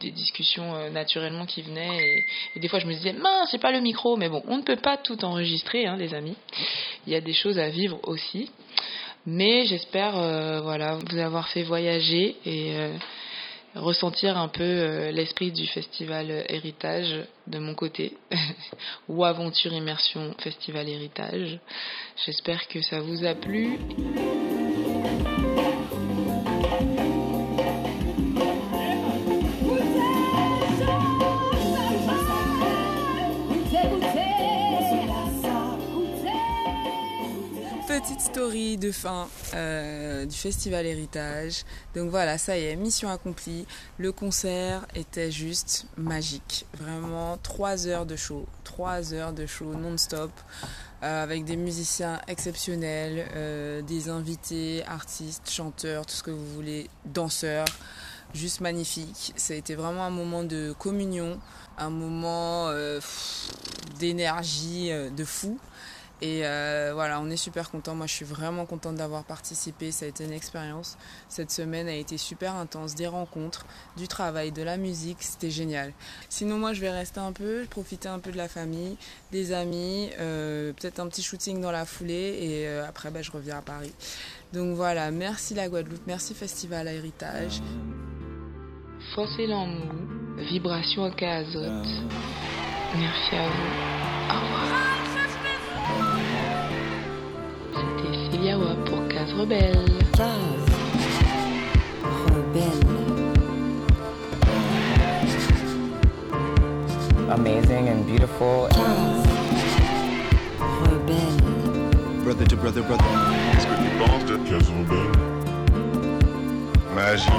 des, discussions naturellement qui venaient et, des fois je me disais mince c'est pas le micro, mais bon on ne peut pas tout enregistrer hein, les amis. Il y a des choses à vivre aussi, mais j'espère voilà vous avoir fait voyager et ressentir un peu euh, l'esprit du festival Héritage de mon côté, *laughs* ou Aventure Immersion Festival Héritage. J'espère que ça vous a plu. Petite story de fin euh, du festival Héritage. Donc voilà, ça y est, mission accomplie. Le concert était juste magique. Vraiment, trois heures de show. Trois heures de show non-stop. euh, avec des musiciens exceptionnels, euh, des invités, artistes, chanteurs, tout ce que vous voulez, danseurs. Juste magnifique. Ça a été vraiment un moment de communion, un moment d'énergie de fou. Et euh, voilà, on est super content. Moi, je suis vraiment contente d'avoir participé. Ça a été une expérience. Cette semaine a été super intense. Des rencontres, du travail, de la musique. C'était génial. Sinon, moi, je vais rester un peu, profiter un peu de la famille, des amis, euh, peut-être un petit shooting dans la foulée. Et euh, après, bah, je reviens à Paris. Donc voilà, merci la Guadeloupe, merci Festival à Héritage. Fossé l'amour, vibration à cazotte. Merci à vous. Au revoir. C'était Célia Wa pour Case Rebelle. amazing and beautiful. Brother to brother, brother. Qu'est-ce que tu penses de Case Rebelle Magique.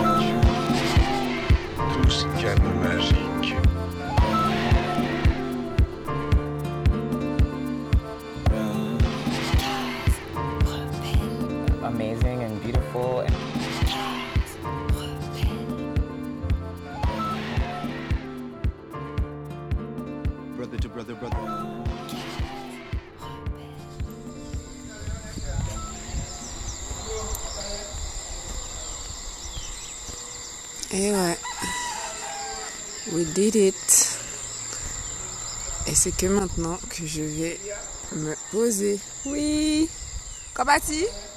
Tout ce qu'il y a de magique. Amazing and beautiful. Brother to brother, brother. Et ouais, we did it. Et c'est que maintenant que je vais me poser. Oui, comment vas-tu?